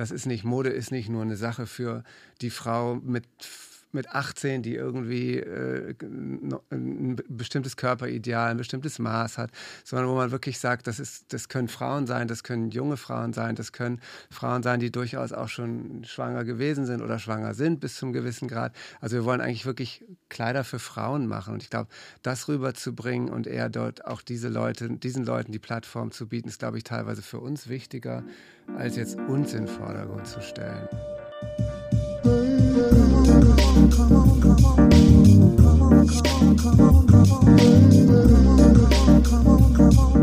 Das ist nicht, Mode ist nicht nur eine Sache für die Frau mit mit 18, die irgendwie äh, ein bestimmtes Körperideal, ein bestimmtes Maß hat, sondern wo man wirklich sagt, das, ist, das können Frauen sein, das können junge Frauen sein, das können Frauen sein, die durchaus auch schon schwanger gewesen sind oder schwanger sind bis zum gewissen Grad. Also wir wollen eigentlich wirklich Kleider für Frauen machen. Und ich glaube, das rüberzubringen und eher dort auch diese Leute, diesen Leuten die Plattform zu bieten, ist, glaube ich, teilweise für uns wichtiger, als jetzt uns in den Vordergrund zu stellen.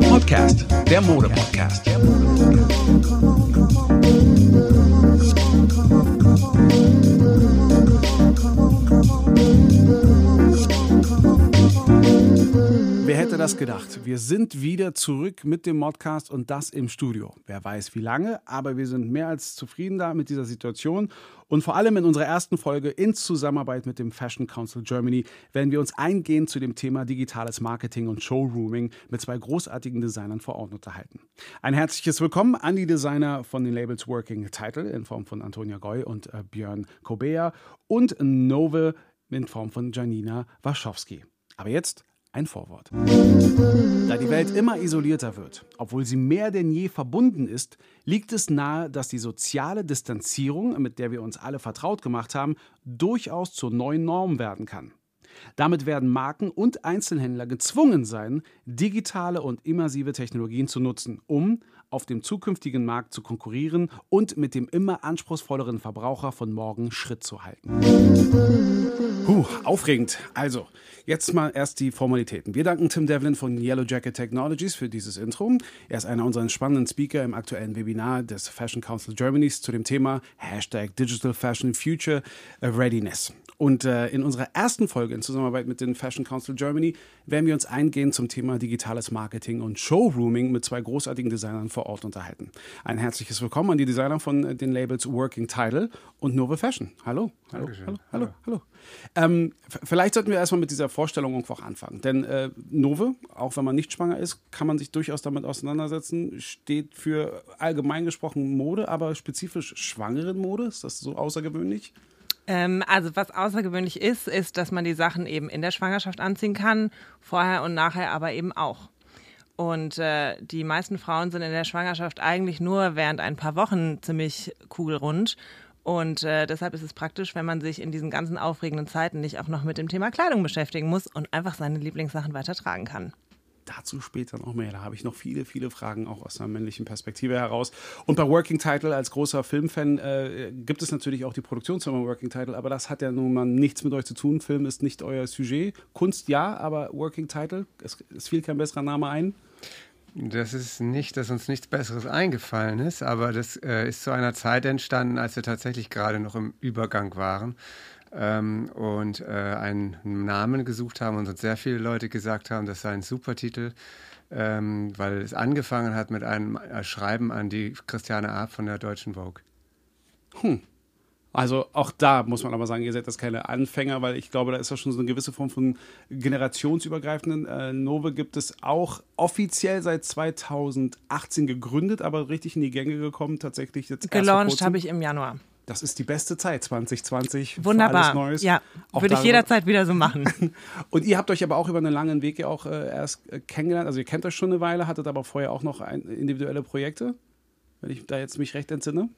Podcast, der Mode-Podcast. Hätte das gedacht? Wir sind wieder zurück mit dem Modcast und das im Studio. Wer weiß wie lange, aber wir sind mehr als zufrieden da mit dieser Situation. Und vor allem in unserer ersten Folge in Zusammenarbeit mit dem Fashion Council Germany werden wir uns eingehend zu dem Thema digitales Marketing und Showrooming mit zwei großartigen Designern vor Ort unterhalten. Ein herzliches Willkommen an die Designer von den Labels Working Title in Form von Antonia Goy und äh, Björn Kobea und Nove in Form von Janina Waschowski. Aber jetzt ein Vorwort. Da die Welt immer isolierter wird, obwohl sie mehr denn je verbunden ist, liegt es nahe, dass die soziale Distanzierung, mit der wir uns alle vertraut gemacht haben, durchaus zur neuen Norm werden kann. Damit werden Marken und Einzelhändler gezwungen sein, digitale und immersive Technologien zu nutzen, um auf dem zukünftigen Markt zu konkurrieren und mit dem immer anspruchsvolleren Verbraucher von morgen Schritt zu halten. Puh, aufregend. Also, jetzt mal erst die Formalitäten. Wir danken Tim Devlin von Yellow Jacket Technologies für dieses Intro. Er ist einer unserer spannenden Speaker im aktuellen Webinar des Fashion Council Germanys zu dem Thema Hashtag Digital Fashion Future Readiness. Und äh, in unserer ersten Folge in Zusammenarbeit mit den Fashion Council Germany werden wir uns eingehend zum Thema digitales Marketing und Showrooming mit zwei großartigen Designern vor Ort unterhalten. Ein herzliches Willkommen an die Designer von äh, den Labels Working Title und Nova Fashion. Hallo. Hallo, Dankeschön. hallo, hallo, hallo. Ähm, vielleicht sollten wir erstmal mit dieser Vorstellung irgendwo auch anfangen. Denn äh, Nove, auch wenn man nicht schwanger ist, kann man sich durchaus damit auseinandersetzen, steht für allgemein gesprochen Mode, aber spezifisch schwangeren Mode. Ist das so außergewöhnlich? Ähm, also was außergewöhnlich ist, ist, dass man die Sachen eben in der Schwangerschaft anziehen kann, vorher und nachher aber eben auch. Und äh, die meisten Frauen sind in der Schwangerschaft eigentlich nur während ein paar Wochen ziemlich kugelrund. Und äh, deshalb ist es praktisch, wenn man sich in diesen ganzen aufregenden Zeiten nicht auch noch mit dem Thema Kleidung beschäftigen muss und einfach seine Lieblingssachen weiter tragen kann dazu später noch mehr. Da habe ich noch viele, viele Fragen auch aus einer männlichen Perspektive heraus. Und bei Working Title als großer Filmfan äh, gibt es natürlich auch die Produktionsfirma Working Title, aber das hat ja nun mal nichts mit euch zu tun. Film ist nicht euer Sujet. Kunst ja, aber Working Title, es, es fiel kein besserer Name ein. Das ist nicht, dass uns nichts Besseres eingefallen ist, aber das äh, ist zu einer Zeit entstanden, als wir tatsächlich gerade noch im Übergang waren ähm, und äh, einen Namen gesucht haben und uns sehr viele Leute gesagt haben, das sei ein super Titel, ähm, weil es angefangen hat mit einem äh, Schreiben an die Christiane Arp von der Deutschen Vogue. Hm. Also auch da muss man aber sagen, ihr seid das keine Anfänger, weil ich glaube, da ist ja schon so eine gewisse Form von generationsübergreifenden. Äh, Nove gibt es auch offiziell seit 2018 gegründet, aber richtig in die Gänge gekommen, tatsächlich jetzt. Gelauncht habe ich im Januar. Das ist die beste Zeit, 2020. Wunderbar. Für alles Neues. Ja, auch würde ich jederzeit wieder so machen. Und ihr habt euch aber auch über einen langen Weg ja auch äh, erst äh, kennengelernt. Also ihr kennt euch schon eine Weile, hattet aber vorher auch noch ein, individuelle Projekte, wenn ich da jetzt mich recht entsinne.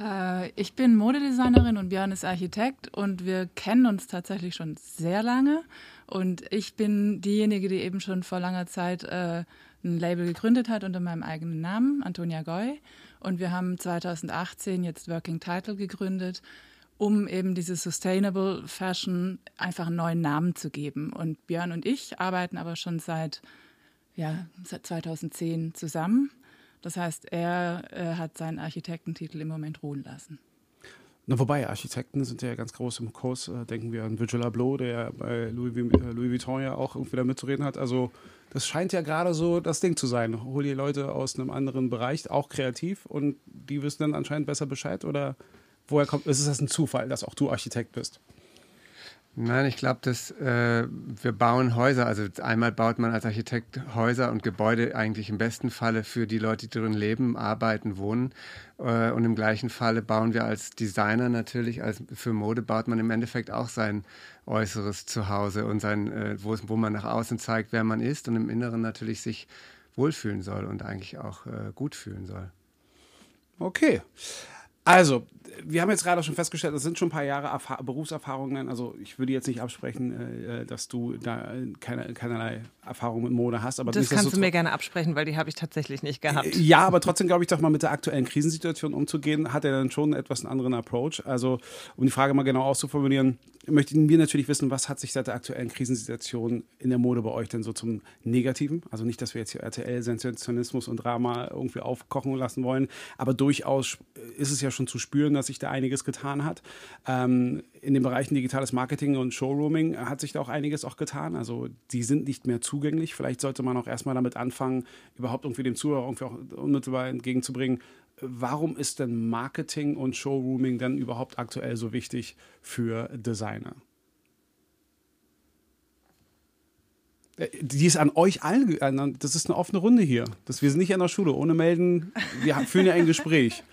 Äh, ich bin Modedesignerin und Björn ist Architekt und wir kennen uns tatsächlich schon sehr lange. Und ich bin diejenige, die eben schon vor langer Zeit äh, ein Label gegründet hat unter meinem eigenen Namen, Antonia Goy. Und wir haben 2018 jetzt Working Title gegründet, um eben diese Sustainable Fashion einfach einen neuen Namen zu geben. Und Björn und ich arbeiten aber schon seit, ja, seit 2010 zusammen. Das heißt, er äh, hat seinen Architektentitel im Moment ruhen lassen. Na, wobei, Architekten sind ja ganz groß im Kurs. Äh, denken wir an Virgil Abloh, der bei Louis, äh, Louis Vuitton ja auch irgendwie da mitzureden hat. Also das scheint ja gerade so das Ding zu sein. Hol die Leute aus einem anderen Bereich, auch kreativ, und die wissen dann anscheinend besser Bescheid? Oder woher kommt, ist das ein Zufall, dass auch du Architekt bist? Nein, ich glaube, dass äh, wir bauen Häuser. Also einmal baut man als Architekt Häuser und Gebäude eigentlich im besten Falle für die Leute, die drin leben, arbeiten, wohnen. Äh, und im gleichen Falle bauen wir als Designer natürlich, als für Mode baut man im Endeffekt auch sein äußeres Zuhause und sein, äh, wo, wo man nach außen zeigt, wer man ist und im Inneren natürlich sich wohlfühlen soll und eigentlich auch äh, gut fühlen soll. Okay. Also, wir haben jetzt gerade schon festgestellt, das sind schon ein paar Jahre Erfahr Berufserfahrungen. Also ich würde jetzt nicht absprechen, äh, dass du da keine, keinerlei Erfahrung mit Mode hast. Aber das kannst du mir gerne absprechen, weil die habe ich tatsächlich nicht gehabt. Ja, aber trotzdem glaube ich doch mal mit der aktuellen Krisensituation umzugehen, hat er dann schon etwas einen anderen Approach. Also um die Frage mal genau auszuformulieren, möchten wir natürlich wissen, was hat sich seit der aktuellen Krisensituation in der Mode bei euch denn so zum Negativen? Also nicht, dass wir jetzt hier RTL-Sensationismus und Drama irgendwie aufkochen lassen wollen, aber durchaus ist es ja schon zu spüren, dass sich da einiges getan hat. Ähm, in den Bereichen digitales Marketing und Showrooming hat sich da auch einiges auch getan. Also die sind nicht mehr zugänglich. Vielleicht sollte man auch erstmal damit anfangen, überhaupt irgendwie dem Zuhörer irgendwie auch unmittelbar entgegenzubringen, warum ist denn Marketing und Showrooming denn überhaupt aktuell so wichtig für Designer? Die ist an euch allen, das ist eine offene Runde hier. Das, wir sind nicht an der Schule, ohne melden, wir führen ja ein Gespräch.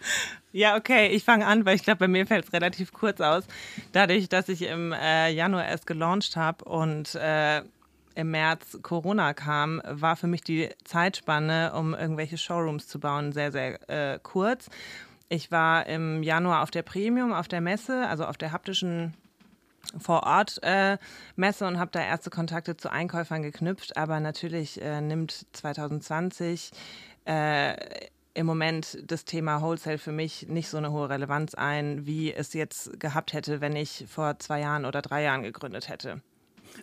Ja, okay, ich fange an, weil ich glaube, bei mir fällt es relativ kurz aus. Dadurch, dass ich im äh, Januar erst gelauncht habe und äh, im März Corona kam, war für mich die Zeitspanne, um irgendwelche Showrooms zu bauen, sehr, sehr äh, kurz. Ich war im Januar auf der Premium, auf der Messe, also auf der haptischen Vor-Ort-Messe äh, und habe da erste Kontakte zu Einkäufern geknüpft. Aber natürlich äh, nimmt 2020 äh, im Moment das Thema Wholesale für mich nicht so eine hohe Relevanz ein, wie es jetzt gehabt hätte, wenn ich vor zwei Jahren oder drei Jahren gegründet hätte.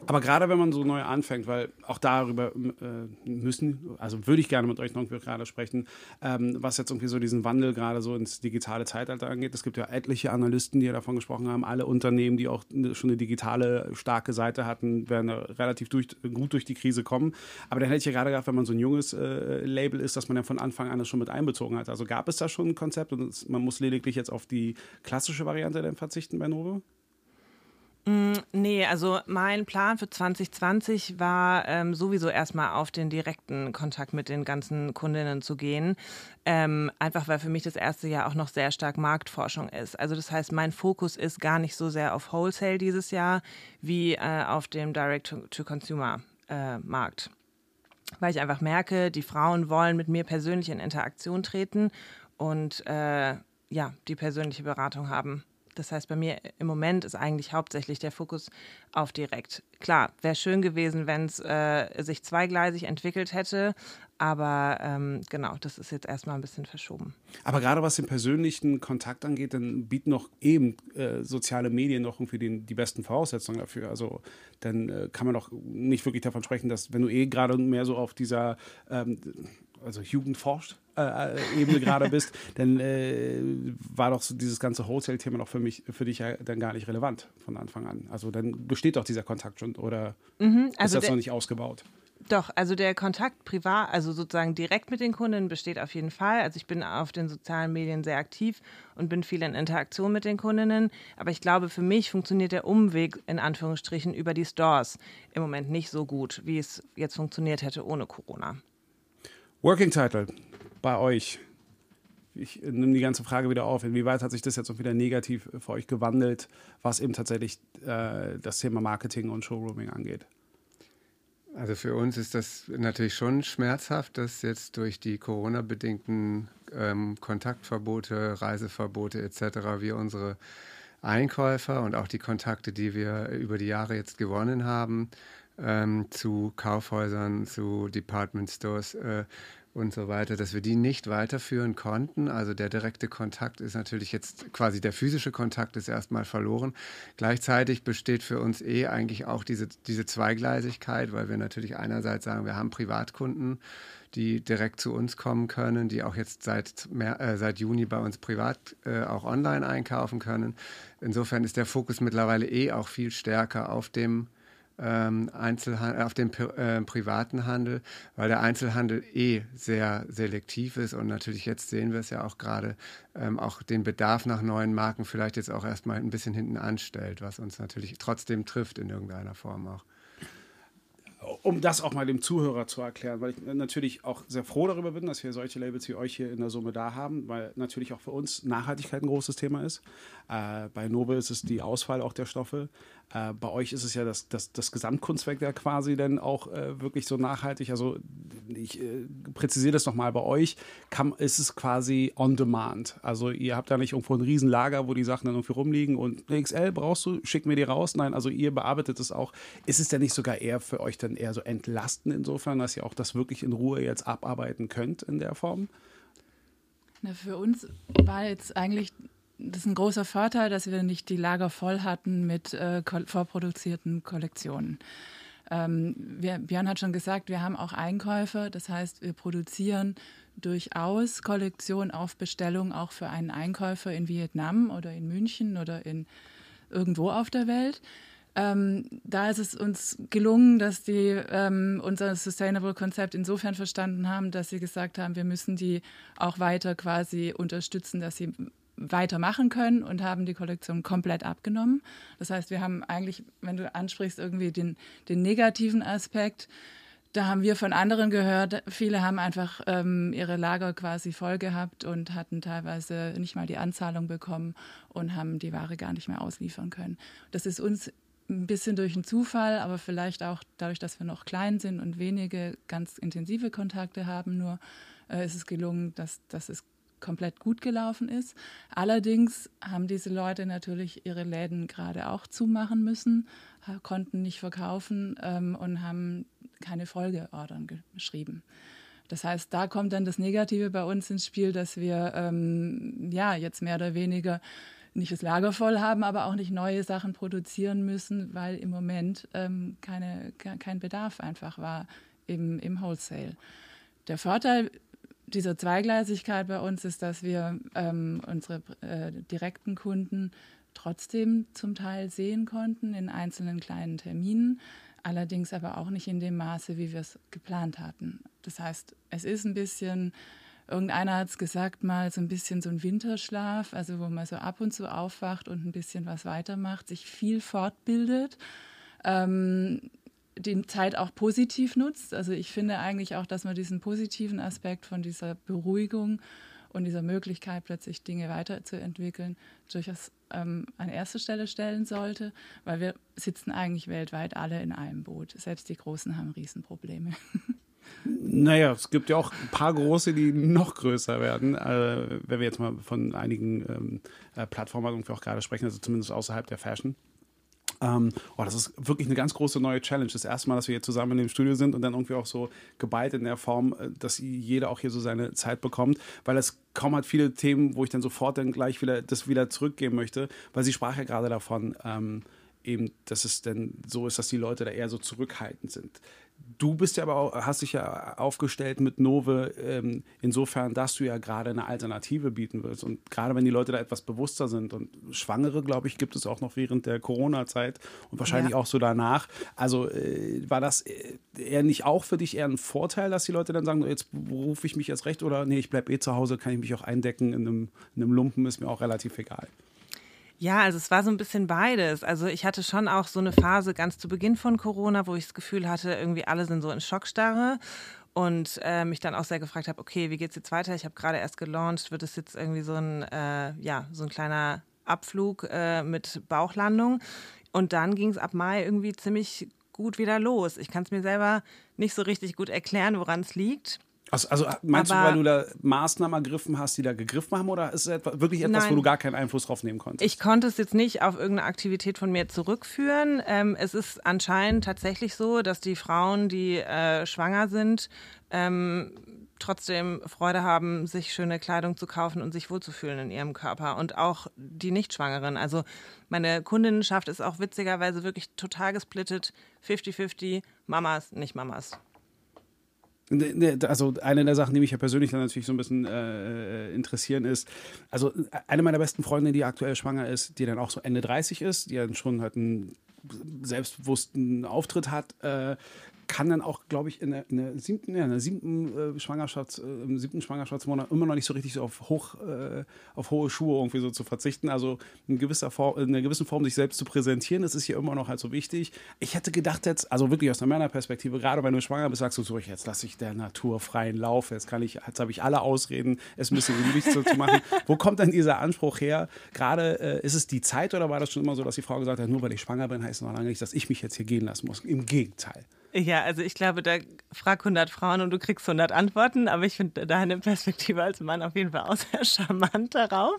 Aber gerade wenn man so neu anfängt, weil auch darüber äh, müssen, also würde ich gerne mit euch noch gerade sprechen, ähm, was jetzt irgendwie so diesen Wandel gerade so ins digitale Zeitalter angeht. Es gibt ja etliche Analysten, die ja davon gesprochen haben, alle Unternehmen, die auch schon eine digitale starke Seite hatten, werden relativ durch, gut durch die Krise kommen. Aber dann hätte ich ja gerade gedacht, wenn man so ein junges äh, Label ist, dass man ja von Anfang an das schon mit einbezogen hat. Also gab es da schon ein Konzept und man muss lediglich jetzt auf die klassische Variante dann verzichten bei Novo? Mm, nee, also mein Plan für 2020 war ähm, sowieso erstmal auf den direkten Kontakt mit den ganzen Kundinnen zu gehen. Ähm, einfach weil für mich das erste Jahr auch noch sehr stark Marktforschung ist. Also das heißt, mein Fokus ist gar nicht so sehr auf Wholesale dieses Jahr wie äh, auf dem Direct-to-Consumer-Markt. Äh, weil ich einfach merke, die Frauen wollen mit mir persönlich in Interaktion treten und äh, ja, die persönliche Beratung haben. Das heißt, bei mir im Moment ist eigentlich hauptsächlich der Fokus auf direkt. Klar, wäre schön gewesen, wenn es äh, sich zweigleisig entwickelt hätte, aber ähm, genau, das ist jetzt erstmal ein bisschen verschoben. Aber gerade was den persönlichen Kontakt angeht, dann bieten noch eben äh, soziale Medien noch irgendwie den, die besten Voraussetzungen dafür. Also dann äh, kann man doch nicht wirklich davon sprechen, dass wenn du eh gerade mehr so auf dieser ähm, also Jugend forscht, äh, äh, Ebene gerade bist, dann äh, war doch so dieses ganze Wholesale-Thema noch für mich, für dich ja dann gar nicht relevant von Anfang an. Also dann besteht doch dieser Kontakt schon oder mhm, also ist das noch nicht ausgebaut? Doch, also der Kontakt privat, also sozusagen direkt mit den Kunden besteht auf jeden Fall. Also ich bin auf den sozialen Medien sehr aktiv und bin viel in Interaktion mit den Kundinnen. Aber ich glaube, für mich funktioniert der Umweg in Anführungsstrichen über die Stores im Moment nicht so gut, wie es jetzt funktioniert hätte ohne Corona. Working Title bei euch. Ich nehme die ganze Frage wieder auf. Inwieweit hat sich das jetzt auch wieder negativ für euch gewandelt, was eben tatsächlich äh, das Thema Marketing und Showrooming angeht? Also für uns ist das natürlich schon schmerzhaft, dass jetzt durch die Corona-bedingten ähm, Kontaktverbote, Reiseverbote etc. wir unsere Einkäufer und auch die Kontakte, die wir über die Jahre jetzt gewonnen haben, ähm, zu Kaufhäusern, zu Department Stores äh, und so weiter, dass wir die nicht weiterführen konnten. Also der direkte Kontakt ist natürlich jetzt quasi der physische Kontakt ist erstmal verloren. Gleichzeitig besteht für uns eh eigentlich auch diese, diese Zweigleisigkeit, weil wir natürlich einerseits sagen, wir haben Privatkunden, die direkt zu uns kommen können, die auch jetzt seit, mehr, äh, seit Juni bei uns privat äh, auch online einkaufen können. Insofern ist der Fokus mittlerweile eh auch viel stärker auf dem ähm, Einzelhandel, auf den äh, privaten Handel, weil der Einzelhandel eh sehr selektiv ist und natürlich jetzt sehen wir es ja auch gerade, ähm, auch den Bedarf nach neuen Marken vielleicht jetzt auch erstmal ein bisschen hinten anstellt, was uns natürlich trotzdem trifft in irgendeiner Form auch um das auch mal dem Zuhörer zu erklären, weil ich natürlich auch sehr froh darüber bin, dass wir solche Labels wie euch hier in der Summe da haben, weil natürlich auch für uns Nachhaltigkeit ein großes Thema ist. Äh, bei Nobe ist es die Auswahl auch der Stoffe. Äh, bei euch ist es ja das, das, das Gesamtkunstwerk ja quasi dann auch äh, wirklich so nachhaltig. Also ich äh, präzisiere das nochmal, bei euch kann, ist es quasi on demand. Also ihr habt da nicht irgendwo ein Riesenlager, wo die Sachen dann irgendwie rumliegen und XL brauchst du, schick mir die raus. Nein, also ihr bearbeitet es auch. Ist es denn nicht sogar eher für euch dann eher so entlasten insofern, dass ihr auch das wirklich in Ruhe jetzt abarbeiten könnt in der Form? Na, für uns war jetzt eigentlich das ist ein großer Vorteil, dass wir nicht die Lager voll hatten mit äh, vorproduzierten Kollektionen. Ähm, wir, Björn hat schon gesagt, wir haben auch Einkäufer. Das heißt, wir produzieren durchaus Kollektionen auf Bestellung auch für einen Einkäufer in Vietnam oder in München oder in irgendwo auf der Welt. Ähm, da ist es uns gelungen, dass die ähm, unser Sustainable-Konzept insofern verstanden haben, dass sie gesagt haben, wir müssen die auch weiter quasi unterstützen, dass sie weitermachen können und haben die Kollektion komplett abgenommen. Das heißt, wir haben eigentlich, wenn du ansprichst, irgendwie den, den negativen Aspekt, da haben wir von anderen gehört, viele haben einfach ähm, ihre Lager quasi voll gehabt und hatten teilweise nicht mal die Anzahlung bekommen und haben die Ware gar nicht mehr ausliefern können. Das ist uns ein bisschen durch einen Zufall, aber vielleicht auch dadurch, dass wir noch klein sind und wenige ganz intensive Kontakte haben, nur äh, ist es gelungen, dass, dass es komplett gut gelaufen ist. Allerdings haben diese Leute natürlich ihre Läden gerade auch zumachen müssen, konnten nicht verkaufen ähm, und haben keine Folgeordern geschrieben. Das heißt, da kommt dann das Negative bei uns ins Spiel, dass wir ähm, ja jetzt mehr oder weniger nicht das Lager voll haben, aber auch nicht neue Sachen produzieren müssen, weil im Moment ähm, keine, kein Bedarf einfach war im, im Wholesale. Der Vorteil dieser Zweigleisigkeit bei uns ist, dass wir ähm, unsere äh, direkten Kunden trotzdem zum Teil sehen konnten in einzelnen kleinen Terminen, allerdings aber auch nicht in dem Maße, wie wir es geplant hatten. Das heißt, es ist ein bisschen, irgendeiner hat es gesagt mal, so ein bisschen so ein Winterschlaf, also wo man so ab und zu aufwacht und ein bisschen was weitermacht, sich viel fortbildet. Ähm, die Zeit auch positiv nutzt. Also ich finde eigentlich auch, dass man diesen positiven Aspekt von dieser Beruhigung und dieser Möglichkeit, plötzlich Dinge weiterzuentwickeln, durchaus ähm, an erste Stelle stellen sollte, weil wir sitzen eigentlich weltweit alle in einem Boot. Selbst die Großen haben Riesenprobleme. Naja, es gibt ja auch ein paar große, die noch größer werden. Äh, wenn wir jetzt mal von einigen ähm, äh, Plattformen auch gerade sprechen, also zumindest außerhalb der Fashion. Ähm, oh, das ist wirklich eine ganz große neue Challenge. Das erste Mal, dass wir hier zusammen in dem Studio sind und dann irgendwie auch so geballt in der Form, äh, dass jeder auch hier so seine Zeit bekommt, weil es kaum hat viele Themen, wo ich dann sofort dann gleich wieder das wieder zurückgeben möchte, weil sie sprach ja gerade davon, ähm, eben, dass es denn so ist, dass die Leute da eher so zurückhaltend sind. Du bist ja aber auch, hast dich ja aufgestellt mit Nove ähm, insofern, dass du ja gerade eine Alternative bieten willst. Und gerade wenn die Leute da etwas bewusster sind und Schwangere, glaube ich, gibt es auch noch während der Corona-Zeit und wahrscheinlich ja. auch so danach. Also äh, war das äh, eher nicht auch für dich eher ein Vorteil, dass die Leute dann sagen, jetzt rufe ich mich jetzt recht oder nee, ich bleibe eh zu Hause, kann ich mich auch eindecken in einem, in einem Lumpen, ist mir auch relativ egal. Ja, also es war so ein bisschen beides. Also ich hatte schon auch so eine Phase ganz zu Beginn von Corona, wo ich das Gefühl hatte, irgendwie alle sind so in Schockstarre und äh, mich dann auch sehr gefragt habe, okay, wie geht's jetzt weiter? Ich habe gerade erst gelauncht, wird es jetzt irgendwie so ein, äh, ja, so ein kleiner Abflug äh, mit Bauchlandung? Und dann ging es ab Mai irgendwie ziemlich gut wieder los. Ich kann es mir selber nicht so richtig gut erklären, woran es liegt. Also, also meinst Aber, du, weil du da Maßnahmen ergriffen hast, die da gegriffen haben, oder ist es wirklich etwas, nein, wo du gar keinen Einfluss drauf nehmen konntest? Ich konnte es jetzt nicht auf irgendeine Aktivität von mir zurückführen. Ähm, es ist anscheinend tatsächlich so, dass die Frauen, die äh, schwanger sind, ähm, trotzdem Freude haben, sich schöne Kleidung zu kaufen und sich wohlzufühlen in ihrem Körper. Und auch die Nichtschwangeren. Also meine Kundinnenschaft ist auch witzigerweise wirklich total gesplittet. 50-50, Mamas, nicht Mamas. Ne, ne, also eine der Sachen, die mich ja persönlich dann natürlich so ein bisschen äh, äh, interessieren, ist, also eine meiner besten Freundinnen, die aktuell schwanger ist, die dann auch so Ende 30 ist, die dann schon halt ein selbstbewussten Auftritt hat, äh, kann dann auch, glaube ich, in der, in der siebten, ja, in der siebten, äh, Schwangerschafts-, äh, im siebten Schwangerschaftsmonat immer noch nicht so richtig so auf, hoch, äh, auf hohe Schuhe irgendwie so zu verzichten. Also in, gewisser Form, in einer gewissen Form sich selbst zu präsentieren, das ist hier immer noch halt so wichtig. Ich hätte gedacht jetzt, also wirklich aus einer Männerperspektive, gerade wenn du schwanger bist, sagst du so, jetzt lasse ich der Natur freien Lauf, jetzt kann ich, jetzt habe ich alle Ausreden, es ein bisschen gemütlich zu, zu machen. Wo kommt dann dieser Anspruch her? Gerade äh, ist es die Zeit oder war das schon immer so, dass die Frau gesagt hat, nur weil ich schwanger bin, heißt es noch lange nicht, dass ich mich jetzt hier gehen lassen muss? Im Gegenteil. Ja, also ich glaube, da frag 100 Frauen und du kriegst 100 Antworten, aber ich finde deine Perspektive als Mann auf jeden Fall auch sehr charmant darauf.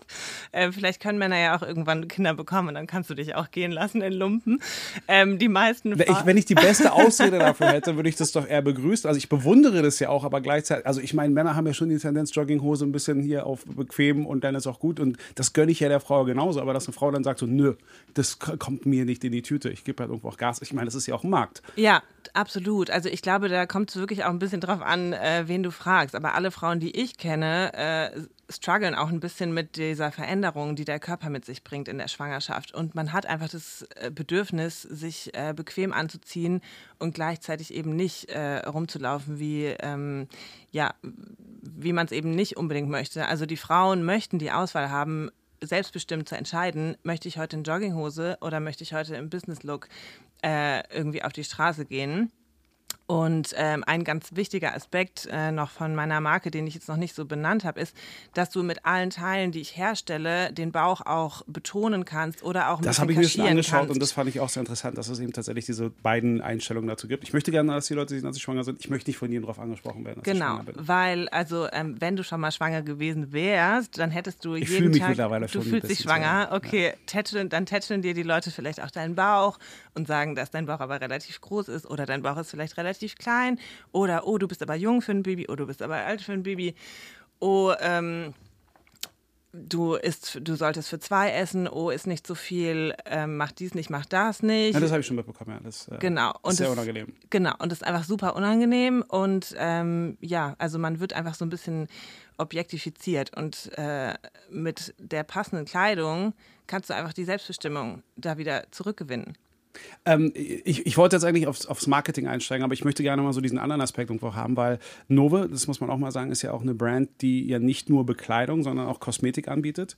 Äh, vielleicht können Männer ja auch irgendwann Kinder bekommen und dann kannst du dich auch gehen lassen in Lumpen. Ähm, die meisten wenn ich, wenn ich die beste Ausrede dafür hätte, würde ich das doch eher begrüßen. Also ich bewundere das ja auch, aber gleichzeitig, also ich meine, Männer haben ja schon die Tendenz, Jogginghose ein bisschen hier auf bequem und dann ist auch gut und das gönne ich ja der Frau genauso, aber dass eine Frau dann sagt so, nö, das kommt mir nicht in die Tüte, ich gebe halt irgendwo auch Gas. Ich meine, das ist ja auch ein Markt. Ja, Absolut. Also ich glaube, da kommt es wirklich auch ein bisschen drauf an, äh, wen du fragst. Aber alle Frauen, die ich kenne, äh, strugglen auch ein bisschen mit dieser Veränderung, die der Körper mit sich bringt in der Schwangerschaft. Und man hat einfach das äh, Bedürfnis, sich äh, bequem anzuziehen und gleichzeitig eben nicht äh, rumzulaufen, wie, ähm, ja, wie man es eben nicht unbedingt möchte. Also die Frauen möchten die Auswahl haben, selbstbestimmt zu entscheiden, möchte ich heute in Jogginghose oder möchte ich heute im Business Look äh, irgendwie auf die Straße gehen. Und ähm, ein ganz wichtiger Aspekt äh, noch von meiner Marke, den ich jetzt noch nicht so benannt habe, ist, dass du mit allen Teilen, die ich herstelle, den Bauch auch betonen kannst oder auch ein Das habe ich mir schon angeschaut kannst. und das fand ich auch sehr interessant, dass es eben tatsächlich diese beiden Einstellungen dazu gibt. Ich möchte gerne, dass die Leute sehen, dass sie schwanger sind. Ich möchte nicht von ihnen darauf angesprochen werden, dass genau, weil also ähm, wenn du schon mal schwanger gewesen wärst, dann hättest du ich jeden mich Tag, mittlerweile du fühlst dich schwanger, okay, ja. tätscheln, dann tätscheln dir die Leute vielleicht auch deinen Bauch und sagen, dass dein Bauch aber relativ groß ist oder dein Bauch ist vielleicht relativ klein oder, oh, du bist aber jung für ein Baby, oh, du bist aber alt für ein Baby. Oh, ähm, du isst, du solltest für zwei essen, oh, ist nicht so viel, ähm, mach dies nicht, mach das nicht. Ja, das habe ich schon mitbekommen, ja. Das äh, genau. und ist sehr das, unangenehm. Genau, und das ist einfach super unangenehm und ähm, ja, also man wird einfach so ein bisschen objektifiziert und äh, mit der passenden Kleidung kannst du einfach die Selbstbestimmung da wieder zurückgewinnen. Ähm, ich, ich, wollte jetzt eigentlich aufs, aufs, Marketing einsteigen, aber ich möchte gerne mal so diesen anderen Aspekt irgendwo haben, weil Nove, das muss man auch mal sagen, ist ja auch eine Brand, die ja nicht nur Bekleidung, sondern auch Kosmetik anbietet.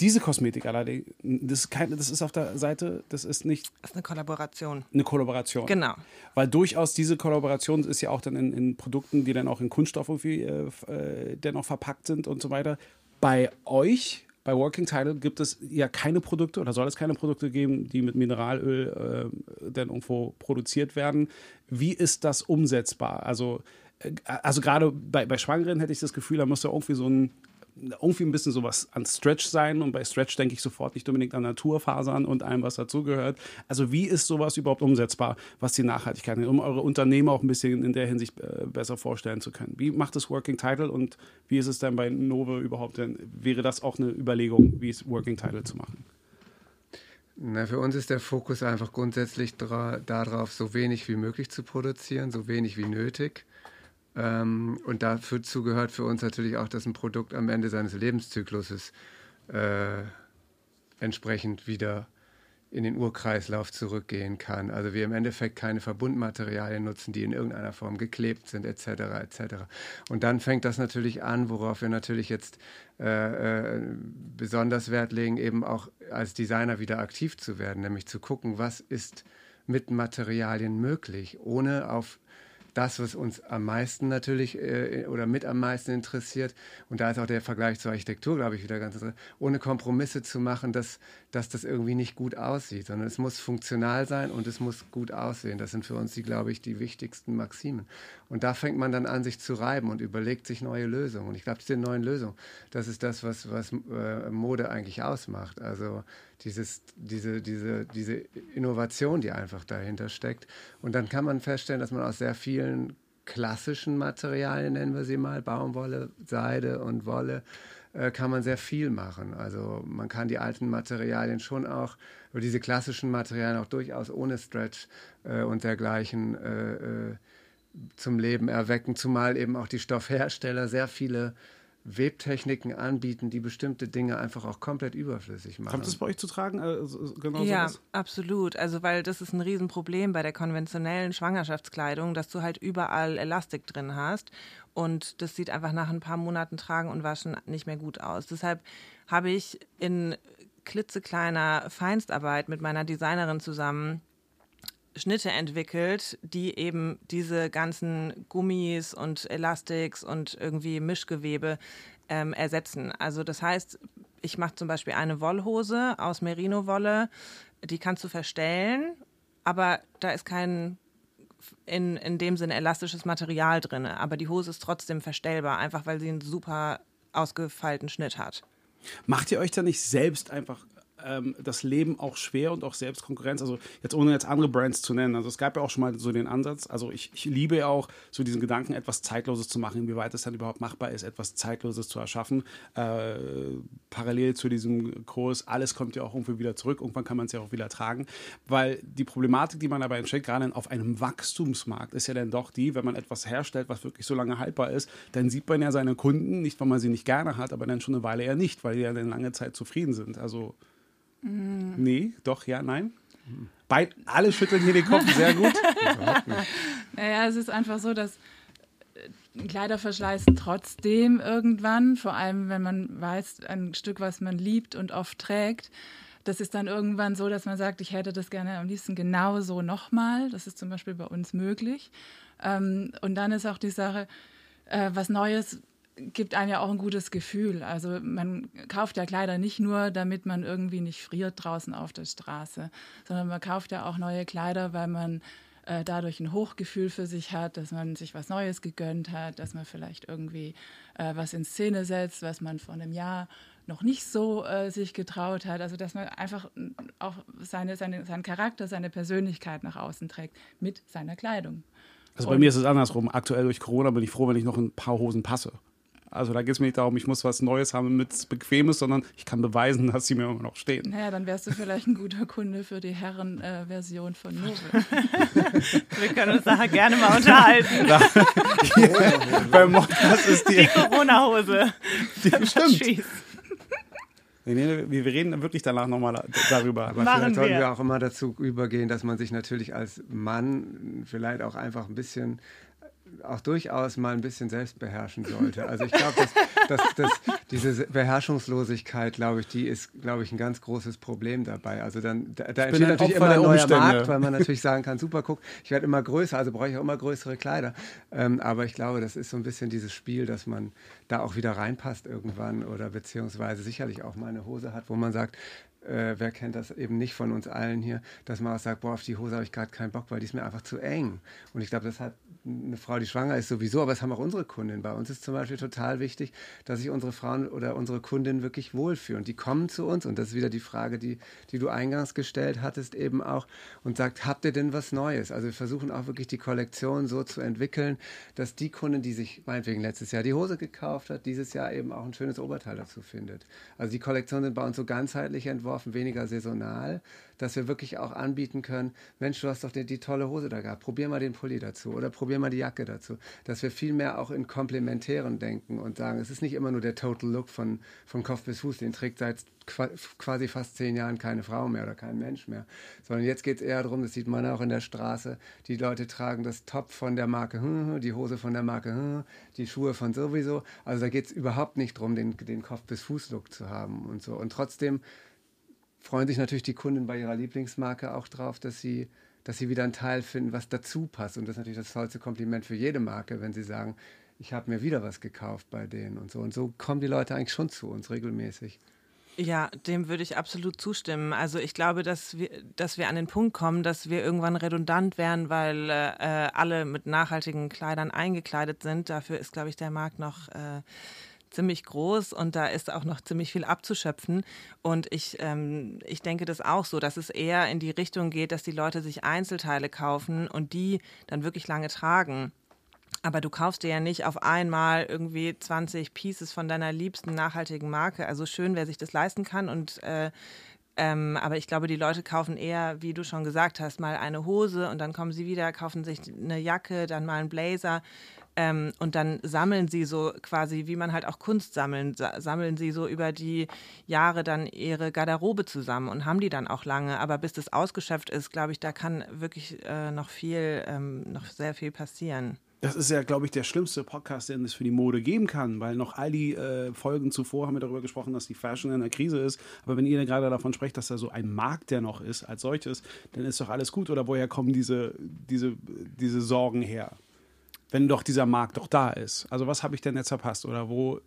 Diese Kosmetik allerdings, das ist, kein, das ist auf der Seite, das ist nicht. Das ist eine Kollaboration. Eine Kollaboration. Genau. Weil durchaus diese Kollaboration ist ja auch dann in, in Produkten, die dann auch in Kunststoff irgendwie äh, äh dennoch verpackt sind und so weiter. Bei euch bei Working Title gibt es ja keine Produkte oder soll es keine Produkte geben, die mit Mineralöl äh, dann irgendwo produziert werden. Wie ist das umsetzbar? Also, äh, also gerade bei, bei Schwangeren hätte ich das Gefühl, da müsste irgendwie so ein irgendwie ein bisschen sowas an Stretch sein. Und bei Stretch denke ich sofort nicht unbedingt an Naturfasern und allem, was dazugehört. Also wie ist sowas überhaupt umsetzbar, was die Nachhaltigkeit um eure Unternehmen auch ein bisschen in der Hinsicht äh, besser vorstellen zu können? Wie macht es Working Title und wie ist es denn bei Nove überhaupt denn? Wäre das auch eine Überlegung, wie es Working Title zu machen? Na, für uns ist der Fokus einfach grundsätzlich darauf, so wenig wie möglich zu produzieren, so wenig wie nötig. Ähm, und dazu gehört für uns natürlich auch, dass ein Produkt am Ende seines Lebenszykluses äh, entsprechend wieder in den Urkreislauf zurückgehen kann. Also wir im Endeffekt keine Verbundmaterialien nutzen, die in irgendeiner Form geklebt sind, etc. etc. Und dann fängt das natürlich an, worauf wir natürlich jetzt äh, äh, besonders Wert legen, eben auch als Designer wieder aktiv zu werden, nämlich zu gucken, was ist mit Materialien möglich, ohne auf das, was uns am meisten natürlich äh, oder mit am meisten interessiert. Und da ist auch der Vergleich zur Architektur, glaube ich, wieder ganz interessant, ohne Kompromisse zu machen, dass, dass das irgendwie nicht gut aussieht, sondern es muss funktional sein und es muss gut aussehen. Das sind für uns, die, glaube ich, die wichtigsten Maximen. Und da fängt man dann an, sich zu reiben und überlegt sich neue Lösungen. Und ich glaube, diese neuen Lösungen, das ist das, was, was äh, Mode eigentlich ausmacht. Also dieses, diese, diese, diese Innovation, die einfach dahinter steckt. Und dann kann man feststellen, dass man aus sehr vielen klassischen Materialien, nennen wir sie mal, Baumwolle, Seide und Wolle, äh, kann man sehr viel machen. Also man kann die alten Materialien schon auch, diese klassischen Materialien auch durchaus ohne Stretch äh, und dergleichen äh, äh zum Leben erwecken, zumal eben auch die Stoffhersteller sehr viele Webtechniken anbieten, die bestimmte Dinge einfach auch komplett überflüssig machen. Kommt es bei euch zu tragen? Also, genau ja, sowas? absolut. Also weil das ist ein Riesenproblem bei der konventionellen Schwangerschaftskleidung, dass du halt überall Elastik drin hast und das sieht einfach nach ein paar Monaten tragen und waschen nicht mehr gut aus. Deshalb habe ich in klitzekleiner Feinstarbeit mit meiner Designerin zusammen Schnitte entwickelt, die eben diese ganzen Gummis und Elastiks und irgendwie Mischgewebe ähm, ersetzen. Also das heißt, ich mache zum Beispiel eine Wollhose aus Merino-Wolle, die kannst du verstellen, aber da ist kein in, in dem Sinne elastisches Material drin. Aber die Hose ist trotzdem verstellbar, einfach weil sie einen super ausgefeilten Schnitt hat. Macht ihr euch da nicht selbst einfach ähm, das Leben auch schwer und auch Selbstkonkurrenz. Also jetzt ohne jetzt andere Brands zu nennen. Also es gab ja auch schon mal so den Ansatz. Also ich, ich liebe ja auch so diesen Gedanken, etwas Zeitloses zu machen, inwieweit es dann überhaupt machbar ist, etwas Zeitloses zu erschaffen. Äh, parallel zu diesem Kurs, alles kommt ja auch irgendwie wieder zurück. Irgendwann kann man es ja auch wieder tragen. Weil die Problematik, die man dabei entsteht, gerade auf einem Wachstumsmarkt, ist ja dann doch die, wenn man etwas herstellt, was wirklich so lange haltbar ist, dann sieht man ja seine Kunden, nicht weil man sie nicht gerne hat, aber dann schon eine Weile eher nicht, weil die ja dann lange Zeit zufrieden sind. Also Mhm. Nee, doch, ja, nein. Beid, alle schütteln hier den Kopf, sehr gut. naja, es ist einfach so, dass äh, Kleider verschleißen trotzdem irgendwann, vor allem wenn man weiß, ein Stück, was man liebt und oft trägt. Das ist dann irgendwann so, dass man sagt, ich hätte das gerne am liebsten genauso nochmal. Das ist zum Beispiel bei uns möglich. Ähm, und dann ist auch die Sache, äh, was Neues gibt einem ja auch ein gutes Gefühl. Also man kauft ja Kleider nicht nur, damit man irgendwie nicht friert draußen auf der Straße, sondern man kauft ja auch neue Kleider, weil man äh, dadurch ein Hochgefühl für sich hat, dass man sich was Neues gegönnt hat, dass man vielleicht irgendwie äh, was in Szene setzt, was man vor einem Jahr noch nicht so äh, sich getraut hat. Also dass man einfach auch seine, seine, seinen Charakter, seine Persönlichkeit nach außen trägt mit seiner Kleidung. Also bei mir ist es andersrum. Aktuell durch Corona bin ich froh, wenn ich noch ein paar Hosen passe. Also da geht es mir nicht darum, ich muss was Neues haben mit Bequemes, sondern ich kann beweisen, dass sie mir immer noch stehen. Naja, dann wärst du vielleicht ein guter Kunde für die Herren-Version äh, von Nove. Wir können uns nachher gerne mal unterhalten. Da, yeah, beim Podcast ist die, die Corona-Hose. Stimmt. Nee, wir, reden wirklich danach nochmal darüber. Aber Machen vielleicht sollten wir. wir auch immer dazu übergehen, dass man sich natürlich als Mann vielleicht auch einfach ein bisschen auch durchaus mal ein bisschen selbst beherrschen sollte. Also ich glaube, dass, dass, dass, diese Beherrschungslosigkeit, glaube ich, die ist, glaube ich, ein ganz großes Problem dabei. Also dann, da, da entsteht natürlich Opfer immer ein neuer. Markt, weil man natürlich sagen kann, super, guck, ich werde immer größer, also brauche ich auch immer größere Kleider. Ähm, aber ich glaube, das ist so ein bisschen dieses Spiel, dass man da auch wieder reinpasst irgendwann oder beziehungsweise sicherlich auch mal eine Hose hat, wo man sagt, äh, wer kennt das eben nicht von uns allen hier, dass man auch sagt, boah, auf die Hose habe ich gerade keinen Bock, weil die ist mir einfach zu eng. Und ich glaube, das hat eine Frau, die schwanger ist, sowieso, aber es haben auch unsere Kundinnen. Bei uns ist zum Beispiel total wichtig, dass sich unsere Frauen oder unsere Kundinnen wirklich wohlfühlen. Die kommen zu uns und das ist wieder die Frage, die, die du eingangs gestellt hattest, eben auch und sagt, habt ihr denn was Neues? Also wir versuchen auch wirklich die Kollektion so zu entwickeln, dass die Kundin, die sich meinetwegen letztes Jahr die Hose gekauft hat, dieses Jahr eben auch ein schönes Oberteil dazu findet. Also die Kollektionen sind bei uns so ganzheitlich entworfen, weniger saisonal, dass wir wirklich auch anbieten können, Mensch, du hast doch die, die tolle Hose da gehabt, probier mal den Pulli dazu oder probier mal die Jacke dazu. Dass wir viel mehr auch in Komplementären denken und sagen, es ist nicht immer nur der Total Look von, von Kopf bis Fuß, den trägt seit quasi fast zehn Jahren keine Frau mehr oder kein Mensch mehr. Sondern jetzt geht es eher darum, das sieht man auch in der Straße, die Leute tragen das Top von der Marke, hm, hm, die Hose von der Marke, hm, die Schuhe von sowieso. Also da geht es überhaupt nicht darum, den, den Kopf bis Fuß Look zu haben und so. Und trotzdem freuen sich natürlich die Kunden bei ihrer Lieblingsmarke auch drauf, dass sie, dass sie wieder einen Teil finden, was dazu passt. Und das ist natürlich das tollste Kompliment für jede Marke, wenn sie sagen, ich habe mir wieder was gekauft bei denen und so. Und so kommen die Leute eigentlich schon zu uns regelmäßig. Ja, dem würde ich absolut zustimmen. Also ich glaube, dass wir, dass wir an den Punkt kommen, dass wir irgendwann redundant werden, weil äh, alle mit nachhaltigen Kleidern eingekleidet sind. Dafür ist, glaube ich, der Markt noch äh, ziemlich groß und da ist auch noch ziemlich viel abzuschöpfen. Und ich, ähm, ich denke das auch so, dass es eher in die Richtung geht, dass die Leute sich Einzelteile kaufen und die dann wirklich lange tragen. Aber du kaufst dir ja nicht auf einmal irgendwie 20 Pieces von deiner liebsten nachhaltigen Marke. Also schön, wer sich das leisten kann und äh, Ähm, aber ich glaube, die Leute kaufen eher, wie du schon gesagt hast, mal eine Hose und dann kommen sie wieder, kaufen sich eine Jacke, dann mal einen Blazer. Ähm, und dann sammeln sie so quasi, wie man halt auch Kunst sammeln, sa sammeln sie so über die Jahre dann ihre Garderobe zusammen und haben die dann auch lange. Aber bis das ausgeschöpft ist, glaube ich, da kann wirklich äh, noch viel, ähm, noch sehr viel passieren. Das ist ja, glaube ich, der schlimmste Podcast, den es für die Mode geben kann, weil noch all die äh, Folgen zuvor haben wir darüber gesprochen, dass die Fashion in der Krise ist. Aber wenn ihr gerade davon sprecht, dass da so ein Markt, der noch ist, als solches, dann ist doch alles gut. Oder woher kommen diese, diese, diese Sorgen her? Wenn doch dieser Markt doch da ist. Also was habe ich denn jetzt verpasst? Oder wo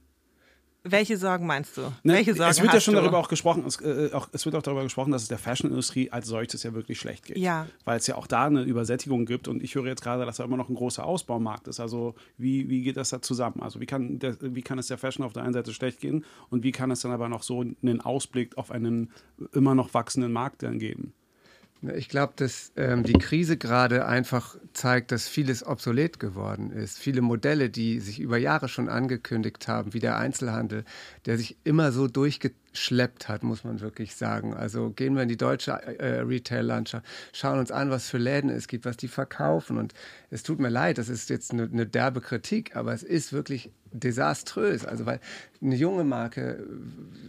welche Sorgen meinst du? Ne, Welche Sorgen es wird ja schon du? darüber auch gesprochen, es, äh, auch, es wird auch darüber gesprochen, dass es der Fashion-Industrie als solches ja wirklich schlecht geht. Ja. Weil es ja auch da eine Übersättigung gibt und ich höre jetzt gerade, dass da immer noch ein großer Ausbaumarkt ist. Also wie, wie geht das da zusammen? Also wie kann, der, wie kann es der Fashion auf der einen Seite schlecht gehen und wie kann es dann aber noch so einen Ausblick auf einen immer noch wachsenden Markt dann geben? Ich glaube, dass ähm, die Krise gerade einfach zeigt, dass vieles obsolet geworden ist. Viele Modelle, die sich über Jahre schon angekündigt haben, wie der Einzelhandel, der sich immer so durchgeschleppt hat, muss man wirklich sagen. Also gehen wir in die deutsche äh, Retail-Landschaft, schauen uns an, was für Läden es gibt, was die verkaufen. Und es tut mir leid, das ist jetzt eine, eine derbe Kritik, aber es ist wirklich desaströs. Also weil eine junge Marke,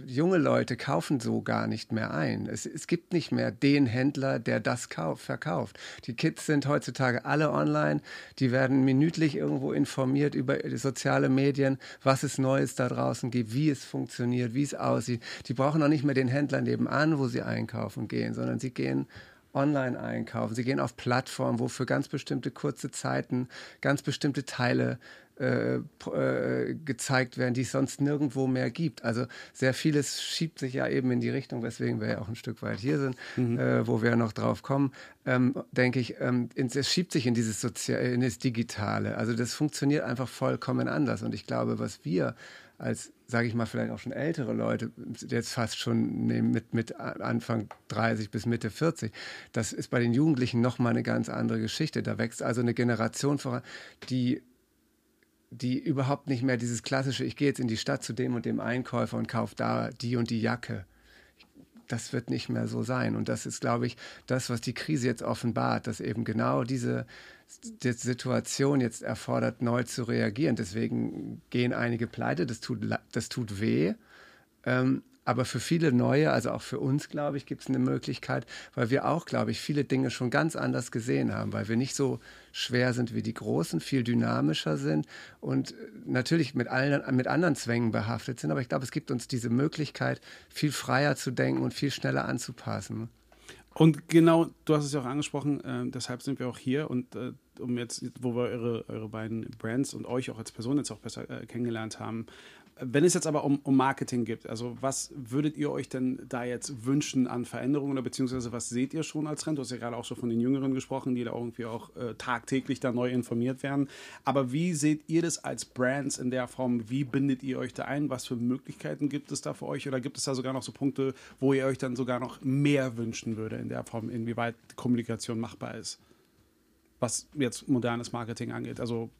junge Leute kaufen so gar nicht mehr ein. Es, es gibt nicht mehr den Händler, der das kauf, verkauft. Die Kids sind heutzutage alle online. Die werden minütlich irgendwo informiert über soziale Medien, was es Neues da draußen gibt, wie es funktioniert, wie es aussieht. Die brauchen auch nicht mehr den Händler nebenan, wo sie einkaufen gehen, sondern sie gehen online einkaufen. Sie gehen auf Plattformen, wo für ganz bestimmte kurze Zeiten ganz bestimmte Teile äh, äh, gezeigt werden, die es sonst nirgendwo mehr gibt. Also sehr vieles schiebt sich ja eben in die Richtung, weswegen wir ja auch ein Stück weit hier sind, mhm. äh, wo wir noch drauf kommen, ähm, denke ich, ähm, es schiebt sich in dieses, Sozial in das Digitale. Also das funktioniert einfach vollkommen anders. Und ich glaube, was wir als, sage ich mal, vielleicht auch schon ältere Leute, jetzt fast schon mit, mit Anfang 30 bis Mitte 40, das ist bei den Jugendlichen nochmal eine ganz andere Geschichte. Da wächst also eine Generation voran, die die überhaupt nicht mehr dieses klassische, ich gehe jetzt in die Stadt zu dem und dem Einkäufer und kaufe da die und die Jacke. Das wird nicht mehr so sein. Und das ist, glaube ich, das, was die Krise jetzt offenbart, dass eben genau diese die Situation jetzt erfordert, neu zu reagieren. Deswegen gehen einige pleite, das tut, das tut weh. Ähm, aber für viele neue, also auch für uns, glaube ich, gibt es eine Möglichkeit, weil wir auch, glaube ich, viele Dinge schon ganz anders gesehen haben, weil wir nicht so schwer sind wie die Großen, viel dynamischer sind und natürlich mit, allen, mit anderen Zwängen behaftet sind. Aber ich glaube, es gibt uns diese Möglichkeit, viel freier zu denken und viel schneller anzupassen. Und genau, du hast es ja auch angesprochen, äh, deshalb sind wir auch hier und äh, um jetzt, wo wir eure, eure beiden Brands und euch auch als Person jetzt auch besser äh, kennengelernt haben, wenn es jetzt aber um, um, Marketing geht, also was würdet ihr euch denn da jetzt wünschen an Veränderungen oder beziehungsweise was seht ihr schon als Trend? Du hast ja gerade auch schon von den Jüngeren gesprochen, die da irgendwie auch äh, tagtäglich da neu informiert werden. Aber wie seht ihr das als Brands in der Form? Wie bindet ihr euch da ein? Was für Möglichkeiten gibt es da für euch? Oder gibt es da sogar noch so Punkte, wo ihr euch dann sogar noch mehr wünschen würde in der Form, inwieweit Kommunikation machbar ist? Was jetzt modernes Marketing angeht. Also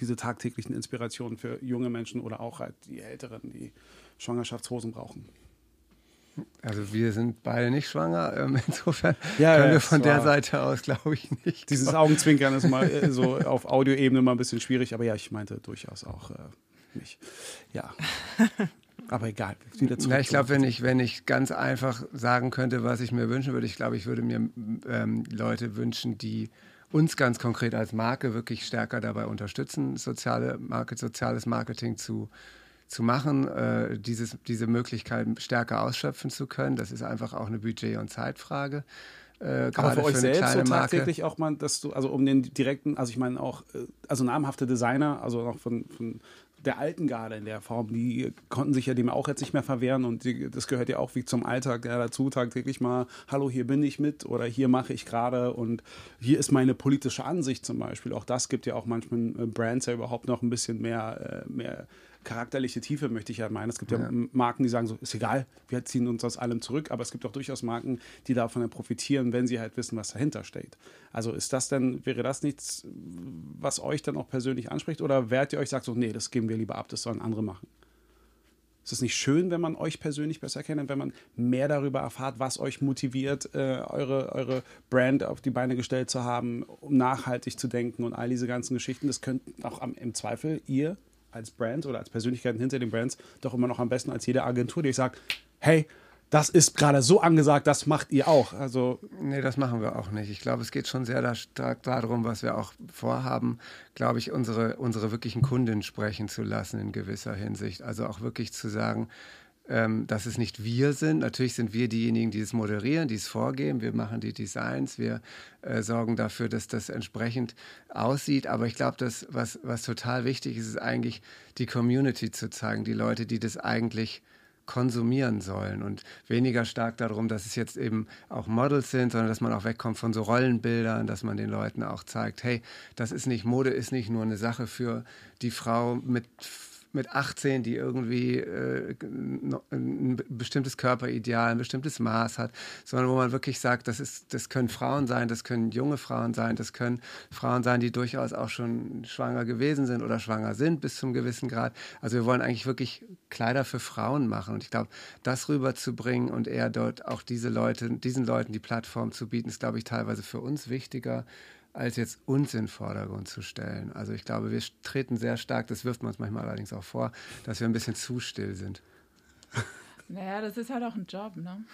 diese tagtäglichen Inspirationen für junge Menschen oder auch halt die Älteren, die Schwangerschaftshosen brauchen. Also wir sind beide nicht schwanger, ähm, insofern ja, können ja, wir von der Seite aus, glaube ich, nicht. Dieses Augenzwinkern ist mal äh, so auf Audioebene mal ein bisschen schwierig, aber ja, ich meinte durchaus auch äh, nicht. Ja. Aber egal, wieder zurück. Na, ich glaube, wenn ich, wenn ich ganz einfach sagen könnte, was ich mir wünschen würde, ich glaube, ich würde mir ähm, Leute wünschen, die uns ganz konkret als Marke wirklich stärker dabei unterstützen, soziale Market, soziales Marketing zu, zu machen, äh, dieses, diese Möglichkeit stärker ausschöpfen zu können. Das ist einfach auch eine Budget- und Zeitfrage. Äh, Aber für euch für selbst so tagtäglich auch mal, dass du, also um den direkten, also ich meine auch, äh, also namhafte Designer, also auch von, von der alten Garde in der Form, die konnten sich ja dem auch jetzt nicht mehr verwehren und die, das gehört ja auch wie zum Alltag ja, dazu, tagtäglich mal, hallo, hier bin ich mit oder hier mache ich gerade und hier ist meine politische Ansicht zum Beispiel. Auch das gibt ja auch manchmal äh, Brands ja überhaupt noch ein bisschen mehr, äh, mehr charakterliche Tiefe, möchte ich ja meinen. Es gibt ja, ja, Marken, die sagen so, ist egal, wir ziehen uns aus allem zurück, aber es gibt auch durchaus Marken, die davon ja profitieren, wenn sie halt wissen, was dahinter steht. Also ist das denn, wäre das nichts, was euch dann auch persönlich anspricht oder werdet ihr euch sagt so, nee, das geben wir lieber ab, das sollen andere machen? Ist es nicht schön, wenn man euch persönlich besser kennt, wenn man mehr darüber erfahrt, was euch motiviert, äh, eure, eure Brand auf die Beine gestellt zu haben, um nachhaltig zu denken und all diese ganzen Geschichten? Das könnt auch am, im Zweifel ihr als Brand oder als Persönlichkeiten hinter den Brands doch immer noch am besten als jede Agentur, die sagt, hey, das ist gerade so angesagt, das macht ihr auch. Also nee, das machen wir auch nicht. Ich glaube, es geht schon sehr stark darum, was wir auch vorhaben, glaube ich, unsere, unsere wirklichen Kunden sprechen zu lassen in gewisser Hinsicht. Also auch wirklich zu sagen, ähm, dass es nicht wir sind. Natürlich sind wir diejenigen, die es moderieren, die es vorgeben. Wir machen die Designs, wir äh, sorgen dafür, dass das entsprechend aussieht. Aber ich glaube, das, was, was total wichtig ist, ist eigentlich die Community zu zeigen, die Leute, die das eigentlich konsumieren sollen und weniger stark darum, dass es jetzt eben auch Models sind, sondern dass man auch wegkommt von so Rollenbildern, dass man den Leuten auch zeigt, hey, das ist nicht Mode, ist nicht nur eine Sache für die Frau mit mit 18, die irgendwie äh, ein bestimmtes Körperideal, ein bestimmtes Maß hat, sondern wo man wirklich sagt, das, ist, das können Frauen sein, das können junge Frauen sein, das können Frauen sein, die durchaus auch schon schwanger gewesen sind oder schwanger sind bis zum gewissen Grad. Also wir wollen eigentlich wirklich Kleider für Frauen machen und ich glaube, das rüberzubringen und eher dort auch diese Leute, diesen Leuten die Plattform zu bieten, ist, glaube ich, teilweise für uns wichtiger als jetzt uns in den Vordergrund zu stellen. Also ich glaube, wir treten sehr stark, das wirft man uns manchmal allerdings auch vor, dass wir ein bisschen zu still sind. Naja, das ist halt auch ein Job, ne?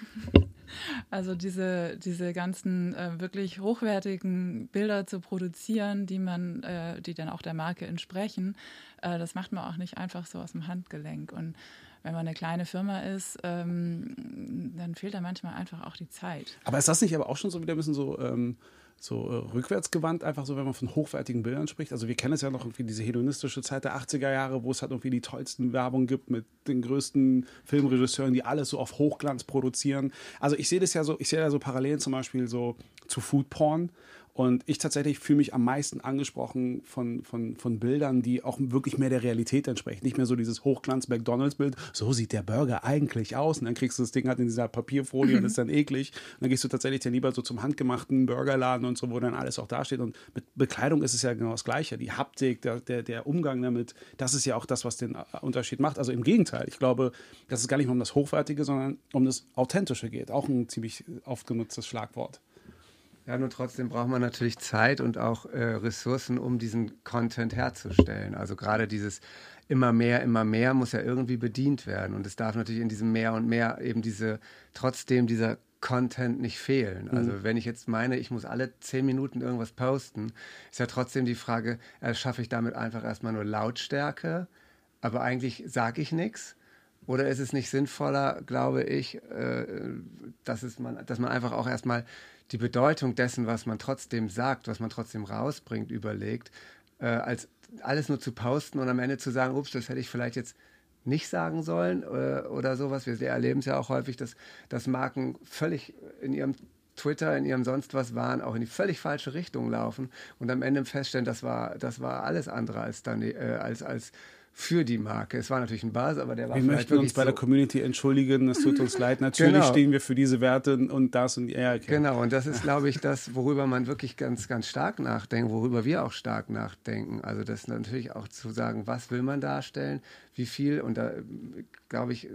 Also diese, diese ganzen äh, wirklich hochwertigen Bilder zu produzieren, die man, äh, die dann auch der Marke entsprechen, äh, das macht man auch nicht einfach so aus dem Handgelenk. Und wenn man eine kleine Firma ist, ähm, dann fehlt da manchmal einfach auch die Zeit. Aber ist das nicht aber auch schon so wieder ein bisschen so ähm, so äh, rückwärtsgewandt, einfach so, wenn man von hochwertigen Bildern spricht. Also wir kennen es ja noch irgendwie diese hedonistische Zeit der 80er Jahre, wo es halt irgendwie die tollsten Werbung gibt mit den größten Filmregisseuren, die alles so auf Hochglanz produzieren. Also ich sehe das ja so, ich sehe da so Parallelen zum Beispiel so zu Food Porn und ich tatsächlich fühle mich am meisten angesprochen von, von, von Bildern, die auch wirklich mehr der Realität entsprechen. Nicht mehr so dieses Hochglanz-McDonalds-Bild, so sieht der Burger eigentlich aus. Und dann kriegst du das Ding halt in dieser Papierfolie und ist dann eklig. Und dann gehst du tatsächlich dann lieber so zum handgemachten Burgerladen und so, wo dann alles auch dasteht. Und mit Bekleidung ist es ja genau das Gleiche. Die Haptik, der, der, der Umgang damit, das ist ja auch das, was den Unterschied macht. Also im Gegenteil, ich glaube, dass es gar nicht mehr um das Hochwertige, sondern um das Authentische geht. Auch ein ziemlich oft genutztes Schlagwort. Ja, nur trotzdem braucht man natürlich Zeit und auch äh, Ressourcen, um diesen Content herzustellen. Also gerade dieses immer mehr, immer mehr muss ja irgendwie bedient werden. Und es darf natürlich in diesem mehr und mehr eben diese, trotzdem dieser Content nicht fehlen. Also mhm. wenn ich jetzt meine, ich muss alle zehn Minuten irgendwas posten, ist ja trotzdem die Frage, äh, schaffe ich damit einfach erstmal nur Lautstärke, aber eigentlich sage ich nichts. Oder ist es nicht sinnvoller, glaube ich, äh, dass, es man, dass man einfach auch erstmal die Bedeutung dessen, was man trotzdem sagt, was man trotzdem rausbringt, überlegt, äh, als alles nur zu posten und am Ende zu sagen, ups, das hätte ich vielleicht jetzt nicht sagen sollen äh, oder sowas. Wir erleben es ja auch häufig, dass, dass Marken völlig in ihrem Twitter, in ihrem sonst was waren, auch in die völlig falsche Richtung laufen und am Ende feststellen, das war, das war alles andere als, dann, äh, als, als für die Marke. Es war natürlich ein Buzz, aber der war Wir möchten uns bei so der Community entschuldigen. Es tut uns leid. Natürlich genau. stehen wir für diese Werte und das und ja. Okay. Genau, und das ist, glaube ich, das, worüber man wirklich ganz, ganz stark nachdenkt, worüber wir auch stark nachdenken. Also das natürlich auch zu sagen, was will man darstellen, wie viel. Und da, glaube ich,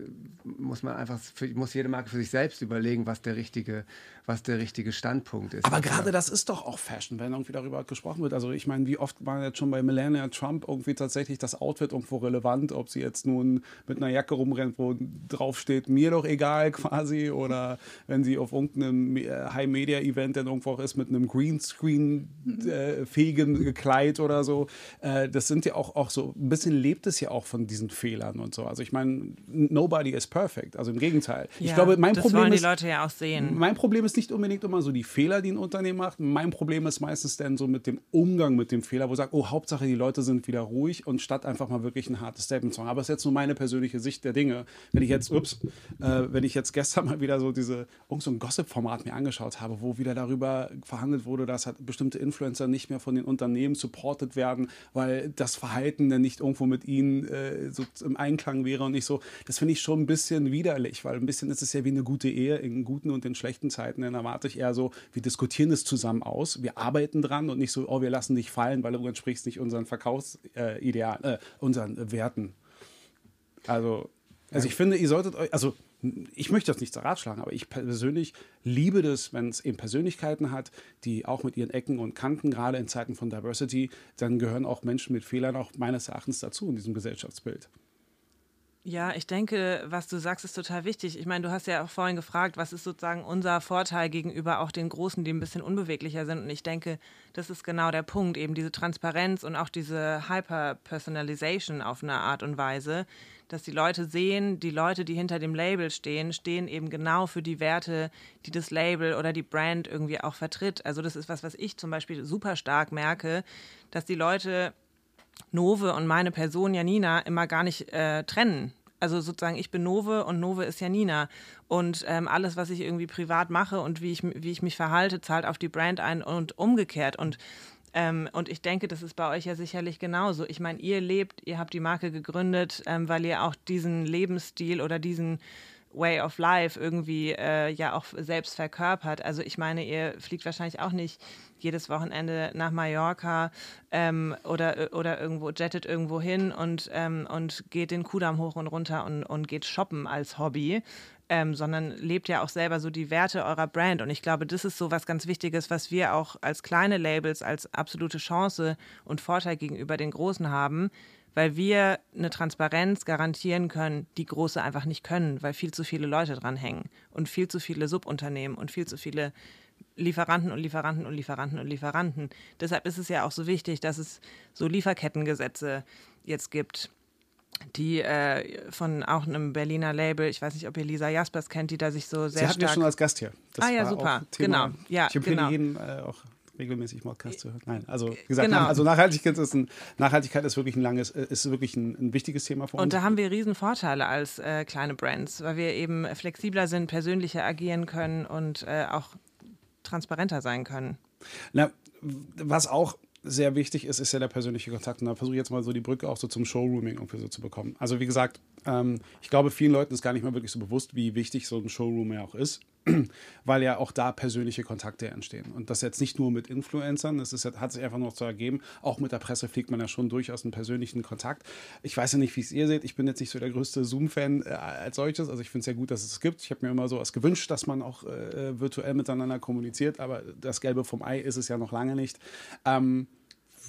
muss man einfach, für, muss jede Marke für sich selbst überlegen, was der richtige, was der richtige Standpunkt ist. Aber gerade das ist doch auch Fashion, wenn irgendwie darüber gesprochen wird. Also ich meine, wie oft war jetzt schon bei Melania Trump irgendwie tatsächlich das Outfit irgendwo relevant, ob sie jetzt nun mit einer Jacke rumrennt, wo drauf steht, mir doch egal quasi, oder wenn sie auf irgendeinem äh, High-Media-Event dann irgendwo auch ist mit einem Greenscreen-fähigen äh, Kleid oder so. Äh, das sind ja auch, auch so, ein bisschen lebt es ja auch von diesen Fehlern und so. Also ich meine, nobody is perfect. Also im Gegenteil. Ja, ich glaube, mein das Problem wollen ist, die Leute ja auch sehen. Mein Problem ist nicht unbedingt immer so die Fehler, die ein Unternehmen macht. Mein Problem ist meistens dann so mit dem Umgang mit dem Fehler, wo sagt, oh, Hauptsache die Leute sind wieder ruhig und statt einfach mal wirklich ein hartes Statement zu machen. Aber es ist jetzt nur meine persönliche Sicht der Dinge. Wenn ich jetzt, ups, äh, wenn ich jetzt gestern mal wieder so diese, irgend so ein Gossip-Format mir angeschaut habe, wo wieder darüber verhandelt wurde, dass halt bestimmte Influencer nicht mehr von den Unternehmen supported werden, weil das Verhalten dann nicht irgendwo mit ihnen äh, so im Einklang wäre und nicht so. Das finde ich schon ein bisschen widerlich, weil ein bisschen ist es ja wie eine gute Ehe in guten und in schlechten Zeiten. Dann erwarte ich eher so, wir diskutieren es zusammen aus, wir arbeiten dran und nicht so, oh, wir lassen dich fallen, weil du entsprichst nicht unseren Verkaufsideal, äh, äh, unseren Werten. Also Also ich finde, ihr solltet euch, also ich möchte das nicht zur schlagen, aber ich persönlich liebe das, wenn es eben Persönlichkeiten hat, die auch mit ihren Ecken und Kanten, gerade in Zeiten von Diversity, dann gehören auch Menschen mit Fehlern auch meines Erachtens dazu in diesem Gesellschaftsbild. Ja, ich denke, was du sagst, ist total wichtig. Ich meine, du hast ja auch vorhin gefragt, was ist sozusagen unser Vorteil gegenüber auch den Großen, die ein bisschen unbeweglicher sind. Und ich denke, das ist genau der Punkt, eben diese Transparenz und auch diese Hyper-Personalization auf eine Art und Weise, dass die Leute sehen, die Leute, die hinter dem Label stehen, stehen eben genau für die Werte, die das Label oder die Brand irgendwie auch vertritt. Also das ist was, was ich zum Beispiel super stark merke, dass die Leute Nove und meine Person Janina immer gar nicht äh, trennen. Also sozusagen, ich bin Nove und Nove ist Janina. Und ähm, alles, was ich irgendwie privat mache und wie ich, wie ich mich verhalte, zahlt auf die Brand ein und umgekehrt. Und, ähm, und ich denke, das ist bei euch ja sicherlich genauso. Ich meine, ihr lebt, ihr habt die Marke gegründet, ähm, weil ihr auch diesen Lebensstil oder diesen Way of Life irgendwie äh, ja auch selbst verkörpert. Also ich meine, ihr fliegt wahrscheinlich auch nicht jedes Wochenende nach Mallorca ähm, oder, oder irgendwo, jettet irgendwo hin und, ähm, und geht den Kudamm hoch und runter und, und geht shoppen als Hobby. Ähm, sondern lebt ja auch selber so die Werte eurer Brand. Und ich glaube, das ist so was ganz Wichtiges, was wir auch als kleine Labels als absolute Chance und Vorteil gegenüber den Großen haben, weil wir eine Transparenz garantieren können, die große einfach nicht können, weil viel zu viele Leute dranhängen und viel zu viele Subunternehmen und viel zu viele Lieferanten und Lieferanten und Lieferanten und Lieferanten. Deshalb ist es ja auch so wichtig, dass es so Lieferkettengesetze jetzt gibt, die äh, von auch einem Berliner Label, ich weiß nicht, ob ihr Lisa Jaspers kennt, die da sich so sehr Sie hatten ja schon als Gast hier. Das ah ja, super, genau. Ja, ich empfehle genau. jeden äh, auch regelmäßig Podcast zu hören. Nein, also wie gesagt, genau. also Nachhaltigkeit ist, ein, Nachhaltigkeit ist wirklich ein langes, äh, ist wirklich ein, ein wichtiges Thema für uns. Und da haben wir riesen Vorteile als äh, kleine Brands, weil wir eben flexibler sind, persönlicher agieren können und äh, auch transparenter sein können. Na, was auch sehr wichtig ist, ist ja der persönliche Kontakt. Und da versuche ich jetzt mal so die Brücke auch so zum Showrooming irgendwie so zu bekommen. Also wie gesagt, ähm, ich glaube, vielen Leuten ist gar nicht mehr wirklich so bewusst, wie wichtig so ein Showroom ja auch ist. weil ja auch da persönliche Kontakte entstehen. Und das jetzt nicht nur mit Influencern, das ist, hat sich einfach noch zu ergeben. Auch mit der Presse fliegt man ja schon durchaus einen persönlichen Kontakt. Ich weiß ja nicht, wie es ihr seht. Ich bin jetzt nicht so der größte Zoom-Fan äh, als solches. Also ich finde es ja gut, dass es gibt. Ich habe mir immer so was gewünscht, dass man auch äh, virtuell miteinander kommuniziert, aber das Gelbe vom Ei ist es ja noch lange nicht. Ähm,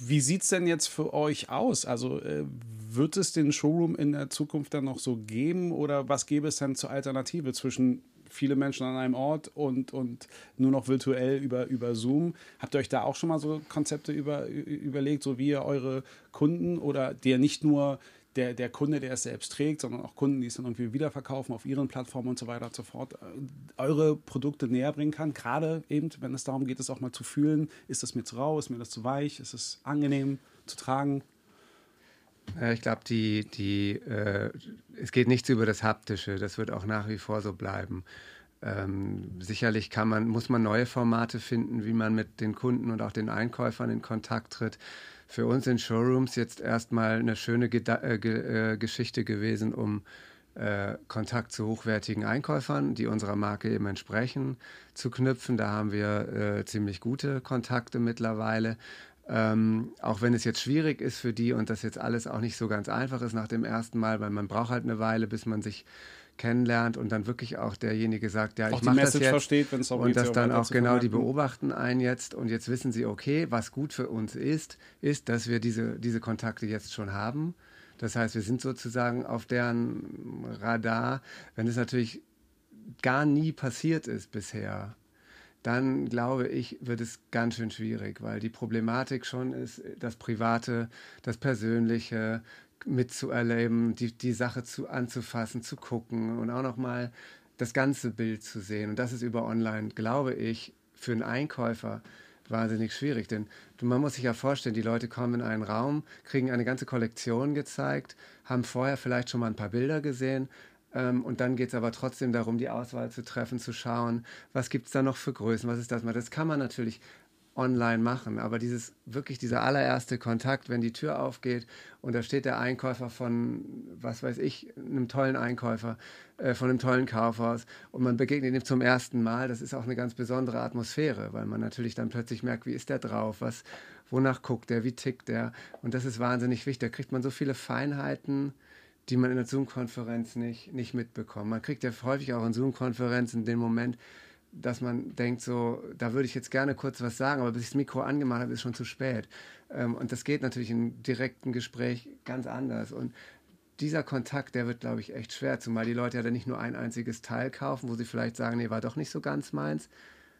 wie sieht es denn jetzt für euch aus? Also äh, wird es den Showroom in der Zukunft dann noch so geben oder was gäbe es denn zur Alternative zwischen viele Menschen an einem Ort und, und nur noch virtuell über, über Zoom. Habt ihr euch da auch schon mal so Konzepte über, überlegt, so wie ihr eure Kunden oder der nicht nur der, der Kunde, der es selbst trägt, sondern auch Kunden, die es dann irgendwie wiederverkaufen auf ihren Plattformen und so weiter und so fort, äh, eure Produkte näher bringen kann. Gerade eben, wenn es darum geht, es auch mal zu fühlen, ist das mir zu rau, ist mir das zu weich, ist es angenehm zu tragen? Ich glaube, die, die, äh, es geht nichts über das Haptische. Das wird auch nach wie vor so bleiben. Ähm, sicherlich kann man, muss man neue Formate finden, wie man mit den Kunden und auch den Einkäufern in Kontakt tritt. Für uns in Showrooms jetzt erstmal eine schöne Geda äh, äh, Geschichte gewesen, um äh, Kontakt zu hochwertigen Einkäufern, die unserer Marke eben entsprechen, zu knüpfen. Da haben wir äh, ziemlich gute Kontakte mittlerweile. Ähm, auch wenn es jetzt schwierig ist für die und das jetzt alles auch nicht so ganz einfach ist nach dem ersten Mal, weil man braucht halt eine Weile, bis man sich kennenlernt und dann wirklich auch derjenige sagt, ja, auch ich mache das jetzt versteht, und das dann auch genau die beobachten einen jetzt. Und jetzt wissen sie, okay, was gut für uns ist, ist, dass wir diese, diese Kontakte jetzt schon haben. Das heißt, wir sind sozusagen auf deren Radar, wenn es natürlich gar nie passiert ist bisher, dann glaube ich, wird es ganz schön schwierig, weil die Problematik schon ist, das Private, das Persönliche mitzuerleben, die, die Sache zu, anzufassen, zu gucken und auch nochmal das ganze Bild zu sehen. Und das ist über online, glaube ich, für einen Einkäufer wahnsinnig schwierig. Denn man muss sich ja vorstellen, die Leute kommen in einen Raum, kriegen eine ganze Kollektion gezeigt, haben vorher vielleicht schon mal ein paar Bilder gesehen, ähm, und dann geht es aber trotzdem darum, die Auswahl zu treffen, zu schauen, was gibt es da noch für Größen, was ist das mal. Das kann man natürlich online machen, aber dieses wirklich dieser allererste Kontakt, wenn die Tür aufgeht und da steht der Einkäufer von, was weiß ich, einem tollen Einkäufer, äh, von einem tollen Kaufhaus und man begegnet ihm zum ersten Mal, das ist auch eine ganz besondere Atmosphäre, weil man natürlich dann plötzlich merkt, wie ist der drauf, was, wonach guckt der, wie tickt der und das ist wahnsinnig wichtig. Da kriegt man so viele Feinheiten die man in der Zoom-Konferenz nicht, nicht mitbekommt. Man kriegt ja häufig auch in Zoom-Konferenzen den Moment, dass man denkt, so, da würde ich jetzt gerne kurz was sagen, aber bis ich das Mikro angemacht habe, ist schon zu spät. Ähm, und das geht natürlich im direkten Gespräch ganz anders. Und dieser Kontakt, der wird, glaube ich, echt schwer, zumal die Leute ja dann nicht nur ein einziges Teil kaufen, wo sie vielleicht sagen, nee, war doch nicht so ganz meins,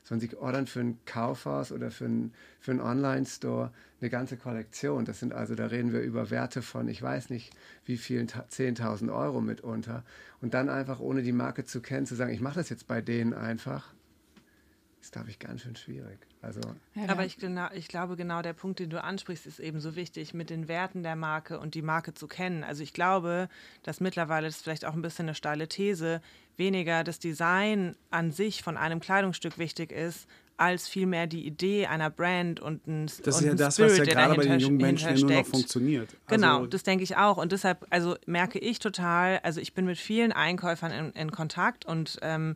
sondern sie ordern für ein Kaufhaus oder für einen für Online-Store eine ganze Kollektion. Das sind also, da reden wir über Werte von, ich weiß nicht, wie vielen 10.000 Euro mitunter. Und dann einfach, ohne die Marke zu kennen, zu sagen, ich mache das jetzt bei denen einfach, ist, glaube ich, ganz schön schwierig. Also, ja, Aber ich, genau, ich glaube, genau der Punkt, den du ansprichst, ist eben so wichtig, mit den Werten der Marke und die Marke zu kennen. Also ich glaube, dass mittlerweile, das ist vielleicht auch ein bisschen eine steile These, weniger das Design an sich von einem Kleidungsstück wichtig ist, als vielmehr die Idee einer Brand und ein Das ist ja das, Spirit, was ja gerade bei den jungen Menschen nur noch funktioniert. Also genau, das denke ich auch. Und deshalb, also merke ich total, also ich bin mit vielen Einkäufern in, in Kontakt und ähm,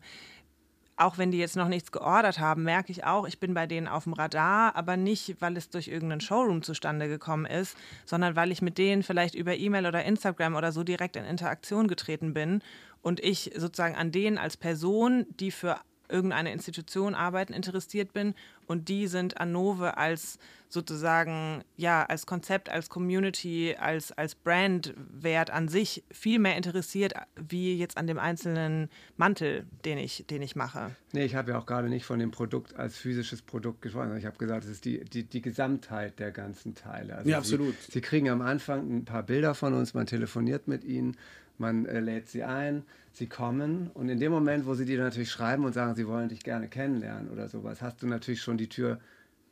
auch wenn die jetzt noch nichts geordert haben, merke ich auch, ich bin bei denen auf dem Radar, aber nicht, weil es durch irgendeinen Showroom zustande gekommen ist, sondern weil ich mit denen vielleicht über E-Mail oder Instagram oder so direkt in Interaktion getreten bin und ich sozusagen an denen als Person, die für irgendeine Institution arbeiten, interessiert bin und die sind an Nove als sozusagen, ja, als Konzept, als Community, als, als Brandwert an sich viel mehr interessiert, wie jetzt an dem einzelnen Mantel, den ich, den ich mache. Nee, ich habe ja auch gerade nicht von dem Produkt als physisches Produkt gesprochen. Ich habe gesagt, es ist die, die, die Gesamtheit der ganzen Teile. Also ja, absolut. Sie, Sie kriegen am Anfang ein paar Bilder von uns, man telefoniert mit ihnen man äh, lädt sie ein, sie kommen und in dem Moment, wo sie dir natürlich schreiben und sagen, sie wollen dich gerne kennenlernen oder sowas, hast du natürlich schon die Tür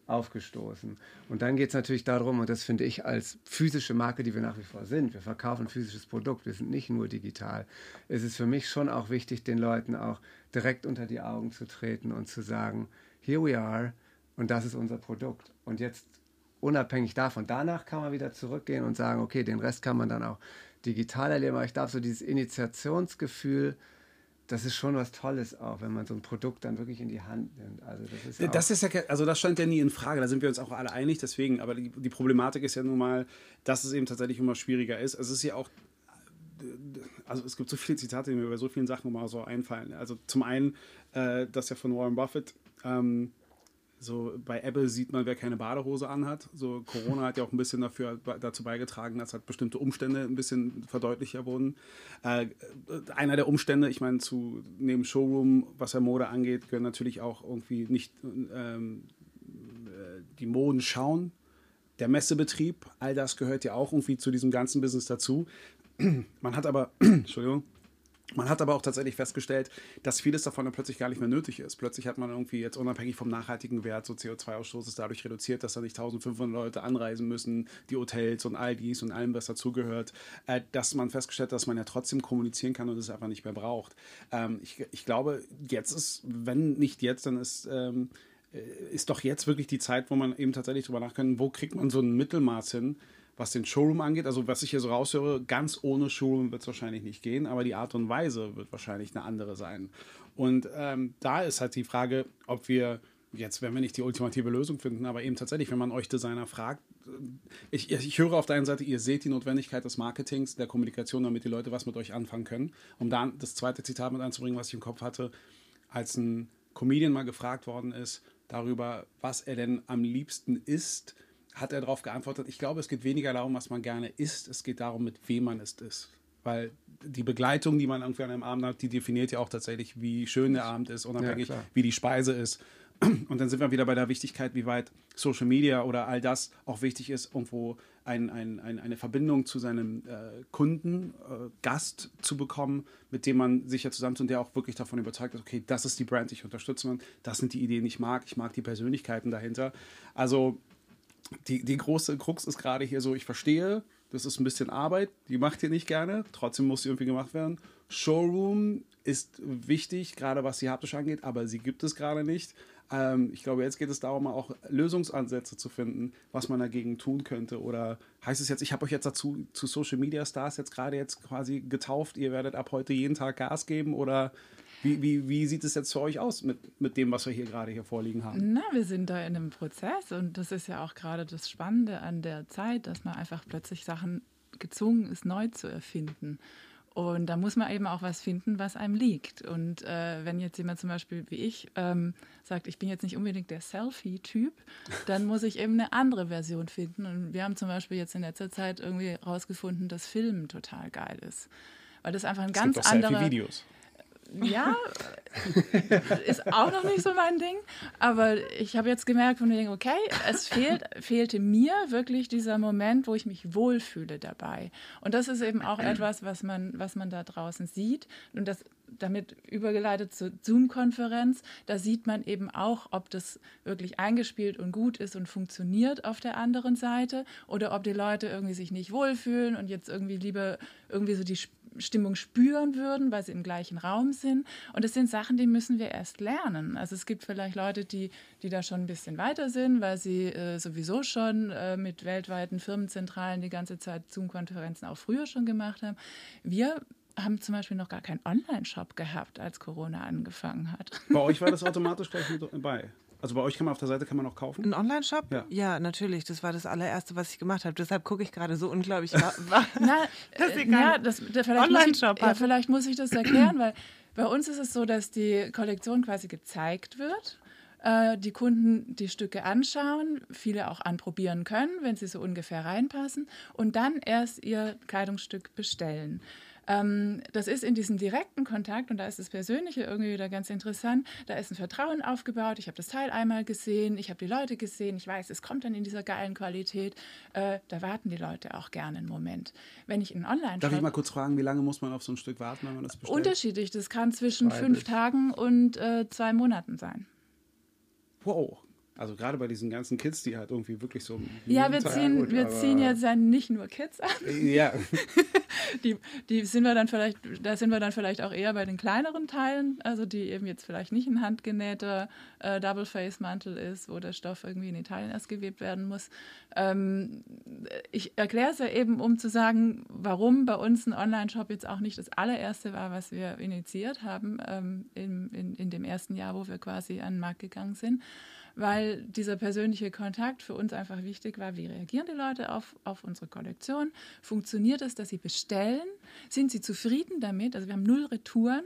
aufgestoßen. Und dann geht es natürlich darum, und das finde ich als physische Marke, die wir nach wie vor sind, wir verkaufen physisches Produkt, wir sind nicht nur digital, ist es für mich schon auch wichtig, den Leuten auch direkt unter die Augen zu treten und zu sagen, here we are und das ist unser Produkt. Und jetzt unabhängig davon, danach kann man wieder zurückgehen und sagen, okay, den Rest kann man dann auch digital erleben, aber ich darf so dieses Initiationsgefühl, das ist schon was Tolles auch, wenn man so ein Produkt dann wirklich in die Hand nimmt. Also das ist ja, das ist ja also das stand ja nie in Frage, da sind wir uns auch alle einig, deswegen, aber die, die Problematik ist ja nun mal, dass es eben tatsächlich immer schwieriger ist. Es ist ja auch also es gibt so viele Zitate, die mir bei so vielen Sachen immer so einfallen. Also zum einen, äh, das ja von Warren Buffett, ähm, so bei Apple sieht man, wer keine Badehose anhat. So Corona hat ja auch ein bisschen dafür dazu beigetragen, dass halt bestimmte Umstände ein bisschen verdeutlicher wurden. Äh, einer der Umstände, ich meine, zu neben Showroom, was ja Mode angeht, gehören natürlich auch irgendwie nicht ähm, äh, die Moden schauen. Der Messebetrieb, all das gehört ja auch irgendwie zu diesem ganzen Business dazu. Man hat aber, Entschuldigung, man hat aber auch tatsächlich festgestellt, dass vieles davon dann plötzlich gar nicht mehr nötig ist. Plötzlich hat man irgendwie jetzt unabhängig vom nachhaltigen Wert, so CO2-Ausstoß ist dadurch reduziert, dass da nicht 1500 Leute anreisen müssen, die Hotels und all dies und allem, was dazugehört, äh, dass man festgestellt hat, dass man ja trotzdem kommunizieren kann und es einfach nicht mehr braucht. Ähm, ich, ich glaube, jetzt ist, wenn nicht jetzt, dann ist ähm, äh, ist doch jetzt wirklich die Zeit, wo man eben tatsächlich drüber nachdenken, wo kriegt man so ein Mittelmaß hin, was den Showroom angeht, also was ich hier so raushöre, ganz ohne Showroom wird es wahrscheinlich nicht gehen, aber die Art und Weise wird wahrscheinlich eine andere sein. Und ähm, da ist halt die Frage, ob wir jetzt, wenn wir nicht die ultimative Lösung finden, aber eben tatsächlich, wenn man euch Designer fragt, äh, ich, ich höre auf der einen Seite, ihr seht die Notwendigkeit des Marketings, der Kommunikation, damit die Leute was mit euch anfangen können. Um da das zweite Zitat mit anzubringen, was ich im Kopf hatte, als ein Comedian mal gefragt worden ist darüber, was er denn am liebsten isst, hat er darauf geantwortet, ich glaube, es geht weniger darum, was man gerne isst, es geht darum, mit wem man es isst. Weil die Begleitung, die man irgendwie an einem Abend hat, die definiert ja auch tatsächlich, wie schön der Abend ist, unabhängig, ja, wie die Speise ist. Und dann sind wir wieder bei der Wichtigkeit, wie weit Social Media oder all das auch wichtig ist, irgendwo ein, ein, ein, eine Verbindung zu seinem äh, Kunden, äh, Gast zu bekommen, mit dem man sich ja zusammentut und der auch wirklich davon überzeugt ist, okay, das ist die Brand, ich unterstütze das sind die Ideen, die ich mag, ich mag die Persönlichkeiten dahinter. Also die, die große Krux ist gerade hier so, ich verstehe, das ist ein bisschen Arbeit, die macht ihr nicht gerne, trotzdem muss sie irgendwie gemacht werden. Showroom ist wichtig, gerade was die haptisch angeht, aber sie gibt es gerade nicht. Ähm, ich glaube, jetzt geht es darum, auch Lösungsansätze zu finden, was man dagegen tun könnte. Oder heißt es jetzt, ich habe euch jetzt dazu zu Social Media Stars jetzt gerade jetzt quasi getauft, ihr werdet ab heute jeden Tag Gas geben oder wie, wie, wie sieht es jetzt für euch aus mit, mit dem, was wir hier gerade hier vorliegen haben? Na, wir sind da in einem Prozess und das ist ja auch gerade das Spannende an der Zeit, dass man einfach plötzlich Sachen gezwungen ist, neu zu erfinden. Und da muss man eben auch was finden, was einem liegt. Und äh, wenn jetzt jemand zum Beispiel wie ich ähm, sagt, ich bin jetzt nicht unbedingt der Selfie-Typ, dann muss ich eben eine andere Version finden. Und wir haben zum Beispiel jetzt in letzter Zeit irgendwie herausgefunden, dass Filmen total geil ist. Weil das einfach ein es ganz gibt auch anderer. Selfie-Videos ja, ist auch noch nicht so mein Ding. Aber ich habe jetzt gemerkt, von denke, okay, es fehlt, fehlte mir wirklich dieser Moment, wo ich mich wohlfühle dabei. Und das ist eben auch etwas, was man, was man da draußen sieht. Und das damit übergeleitet zur Zoom-Konferenz. Da sieht man eben auch, ob das wirklich eingespielt und gut ist und funktioniert auf der anderen Seite oder ob die Leute irgendwie sich nicht wohlfühlen und jetzt irgendwie lieber irgendwie so die Stimmung spüren würden, weil sie im gleichen Raum sind. Und das sind Sachen, die müssen wir erst lernen. Also es gibt vielleicht Leute, die, die da schon ein bisschen weiter sind, weil sie äh, sowieso schon äh, mit weltweiten Firmenzentralen die ganze Zeit Zoom-Konferenzen auch früher schon gemacht haben. Wir haben zum Beispiel noch gar keinen Online-Shop gehabt, als Corona angefangen hat. Bei euch war das automatisch gleich mit bei? Also bei euch kann man auf der Seite kann man auch kaufen? Ein Online-Shop? Ja. ja. natürlich. Das war das allererste, was ich gemacht habe. Deshalb gucke ich gerade so unglaublich. Na, dass äh, ja, das, Online-Shop ja, vielleicht muss ich das erklären, weil bei uns ist es so, dass die Kollektion quasi gezeigt wird äh, die Kunden die Stücke anschauen, viele auch anprobieren können, wenn sie so ungefähr reinpassen und dann erst ihr Kleidungsstück bestellen. Ähm, das ist in diesem direkten Kontakt und da ist das Persönliche irgendwie wieder ganz interessant. Da ist ein Vertrauen aufgebaut. Ich habe das Teil einmal gesehen, ich habe die Leute gesehen, ich weiß, es kommt dann in dieser geilen Qualität. Äh, da warten die Leute auch gerne einen Moment. Wenn ich in online Darf ich mal kurz fragen, wie lange muss man auf so ein Stück warten, wenn man das bestellt? Unterschiedlich. Das kann zwischen Zwei fünf Tagen und äh, zwei Monaten sein. Wow. Also gerade bei diesen ganzen Kids, die halt irgendwie wirklich so. Ja, wir ziehen, gut, wir ziehen jetzt ja nicht nur Kids an. Ja. die, die sind wir dann vielleicht, da sind wir dann vielleicht auch eher bei den kleineren Teilen, also die eben jetzt vielleicht nicht ein handgenähter äh, Double-Face-Mantel ist, wo der Stoff irgendwie in Italien erst gewebt werden muss. Ähm, ich erkläre es ja eben, um zu sagen, warum bei uns ein Online-Shop jetzt auch nicht das allererste war, was wir initiiert haben ähm, in, in, in dem ersten Jahr, wo wir quasi an den Markt gegangen sind weil dieser persönliche Kontakt für uns einfach wichtig war. Wie reagieren die Leute auf, auf unsere Kollektion? Funktioniert es, dass sie bestellen? Sind sie zufrieden damit? Also wir haben null Retouren.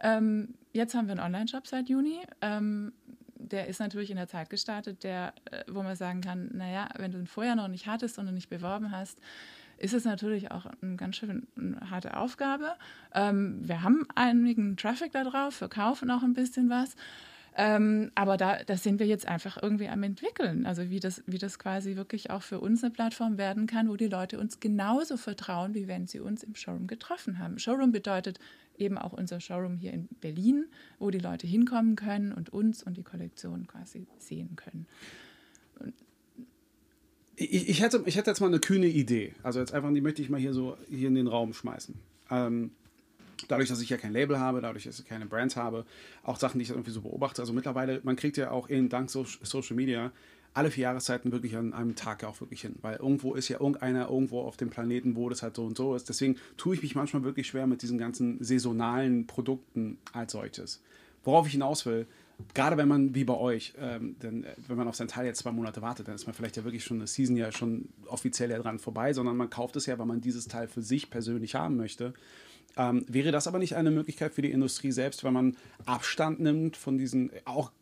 Ähm, jetzt haben wir einen Online-Shop seit Juni. Ähm, der ist natürlich in der Zeit gestartet, der, äh, wo man sagen kann, naja, wenn du ihn vorher noch nicht hattest und du nicht beworben hast, ist es natürlich auch eine ganz schön eine harte Aufgabe. Ähm, wir haben einigen Traffic da drauf, verkaufen auch ein bisschen was. Ähm, aber da, da sind wir jetzt einfach irgendwie am entwickeln. Also wie das, wie das quasi wirklich auch für uns eine Plattform werden kann, wo die Leute uns genauso vertrauen, wie wenn sie uns im Showroom getroffen haben. Showroom bedeutet eben auch unser Showroom hier in Berlin, wo die Leute hinkommen können und uns und die Kollektion quasi sehen können. Ich, ich, hätte, ich hätte jetzt mal eine kühne Idee. Also jetzt einfach, die möchte ich mal hier so hier in den Raum schmeißen. Ähm, dadurch, dass ich ja kein Label habe, dadurch, dass ich keine Brands habe, auch Sachen, die ich irgendwie so beobachte. Also mittlerweile, man kriegt ja auch eben dank so Social Media alle vier Jahreszeiten wirklich an einem Tag auch wirklich hin. Weil irgendwo ist ja irgendeiner irgendwo auf dem Planeten, wo das halt so und so ist. Deswegen tue ich mich manchmal wirklich schwer mit diesen ganzen saisonalen Produkten als solches. Worauf ich hinaus will, gerade wenn man wie bei euch, ähm, denn äh, wenn man auf sein Teil jetzt zwei Monate wartet, dann ist man vielleicht ja wirklich schon eine Season ja schon offiziell ja dran vorbei, sondern man kauft es ja, weil man dieses Teil für sich persönlich haben möchte. Ähm, wäre das aber nicht eine Möglichkeit für die Industrie selbst, wenn man Abstand nimmt von diesen, auch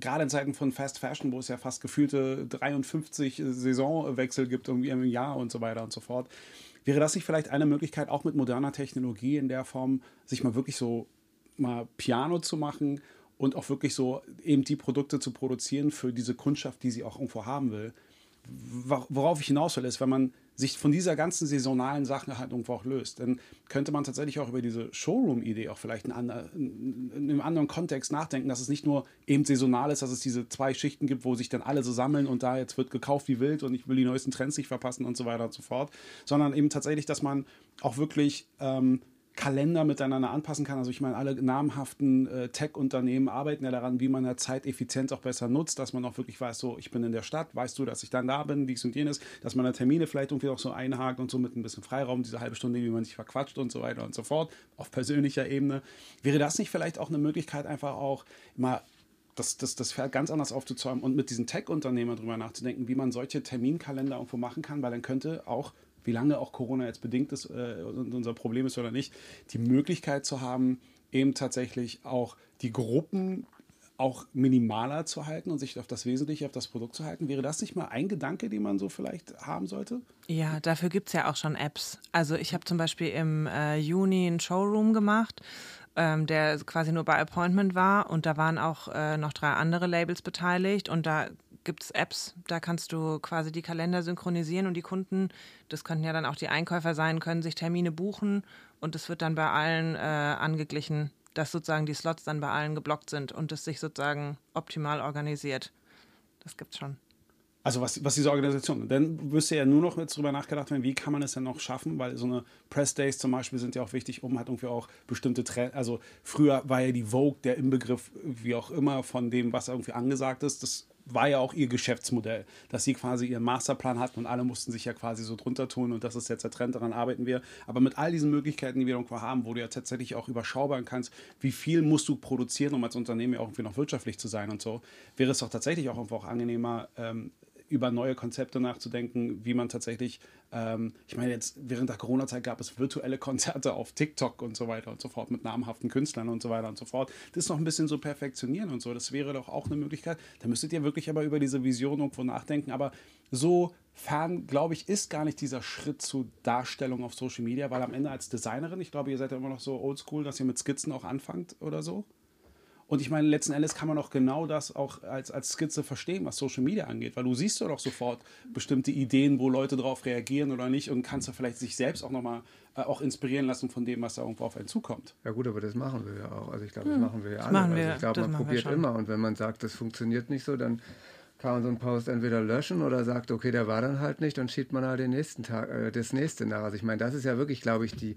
gerade in Zeiten von Fast Fashion, wo es ja fast gefühlte 53 Saisonwechsel gibt irgendwie im Jahr und so weiter und so fort. Wäre das nicht vielleicht eine Möglichkeit, auch mit moderner Technologie in der Form, sich mal wirklich so mal Piano zu machen und auch wirklich so eben die Produkte zu produzieren für diese Kundschaft, die sie auch irgendwo haben will? Worauf ich hinaus will, ist, wenn man sich von dieser ganzen saisonalen Sache halt irgendwo auch löst. Dann könnte man tatsächlich auch über diese Showroom-Idee auch vielleicht in, in, in, einem anderen Kontext nachdenken, dass es nicht nur eben saisonal ist, dass es diese zwei Schichten gibt, wo sich dann alle so sammeln und da jetzt wird gekauft wie wild und ich will die neuesten Trends nicht verpassen und so weiter und so fort, sondern eben tatsächlich, dass man auch wirklich ähm, Kalender miteinander anpassen kann. Also ich meine, alle namhaften äh, Tech-Unternehmen arbeiten ja daran, wie man ja Zeit effizient auch besser nutzt, dass man auch wirklich weiß, so ich bin in der Stadt, weißt du, dass ich dann da bin, dies und jenes, dass man da Termine vielleicht irgendwie auch so einhakt und so mit ein bisschen Freiraum, diese halbe Stunde, wie man sich verquatscht und so weiter und so fort, auf persönlicher Ebene. Wäre das nicht vielleicht auch eine Möglichkeit, einfach auch mal das, das, das Pferd ganz anders aufzuzäumen und mit diesen Tech-Unternehmern drüber nachzudenken, wie man solche Terminkalender irgendwo machen kann, weil dann könnte auch wie lange auch Corona jetzt bedingt ist äh, und unser Problem ist oder nicht, die Möglichkeit zu haben, eben tatsächlich auch die Gruppen auch minimaler zu halten und sich auf das Wesentliche, auf das Produkt zu halten. Wäre das nicht mal ein Gedanke, den man so vielleicht haben sollte? Ja, dafür gibt es ja auch schon Apps. Also ich habe zum Beispiel im äh, Juni einen Showroom gemacht, ähm, der quasi nur bei Appointment war und da waren auch äh, noch drei andere Labels beteiligt und da gibt es Apps, da kannst du quasi die Kalender synchronisieren und die Kunden, das könnten ja dann auch die Einkäufer sein, können sich Termine buchen und es wird dann bei allen äh, angeglichen, dass sozusagen die Slots dann bei allen geblockt sind und es sich sozusagen optimal organisiert. Das gibt's schon. Also was, was diese Organisation. Dann müsste ja nur noch jetzt drüber nachgedacht werden, wie kann man es denn noch schaffen, weil so eine Press Days zum Beispiel sind ja auch wichtig, um halt irgendwie auch bestimmte Trends, also früher war ja die Vogue der Inbegriff, wie auch immer, von dem, was irgendwie angesagt ist. Das war ja auch ihr Geschäftsmodell, dass sie quasi ihren Masterplan hatten und alle mussten sich ja quasi so drunter tun und das ist jetzt der Trend, daran arbeiten wir. Aber mit all diesen Möglichkeiten, die wir irgendwo haben, wo du ja tatsächlich auch überschaubaren kannst, wie viel musst du produzieren, um als Unternehmen ja auch irgendwie noch wirtschaftlich zu sein und so, wäre es doch tatsächlich auch einfach angenehmer, ähm, über neue Konzepte nachzudenken, wie man tatsächlich, ähm, ich meine, jetzt während der Corona-Zeit gab es virtuelle Konzerte auf TikTok und so weiter und so fort mit namhaften Künstlern und so weiter und so fort. Das noch ein bisschen so perfektionieren und so, das wäre doch auch eine Möglichkeit. Da müsstet ihr wirklich aber über diese Vision irgendwo nachdenken, aber so fern, glaube ich, ist gar nicht dieser Schritt zur Darstellung auf Social Media, weil am Ende als Designerin, ich glaube, ihr seid ja immer noch so oldschool, dass ihr mit Skizzen auch anfangt oder so. Und ich meine, letzten Endes kann man auch genau das auch als, als Skizze verstehen, was Social Media angeht, weil du siehst doch sofort bestimmte Ideen, wo Leute darauf reagieren oder nicht und kannst du vielleicht sich selbst auch nochmal äh, auch inspirieren lassen von dem, was da irgendwo auf einen zukommt. Ja gut, aber das machen wir ja auch. Also ich glaube, das hm. machen wir ja alle. Also ich glaube, man probiert immer und wenn man sagt, das funktioniert nicht so, dann kann man so einen Post entweder löschen oder sagt, okay, der war dann halt nicht, dann schiebt man halt den nächsten Tag, äh, das nächste nach. Also ich meine, das ist ja wirklich, glaube ich, die,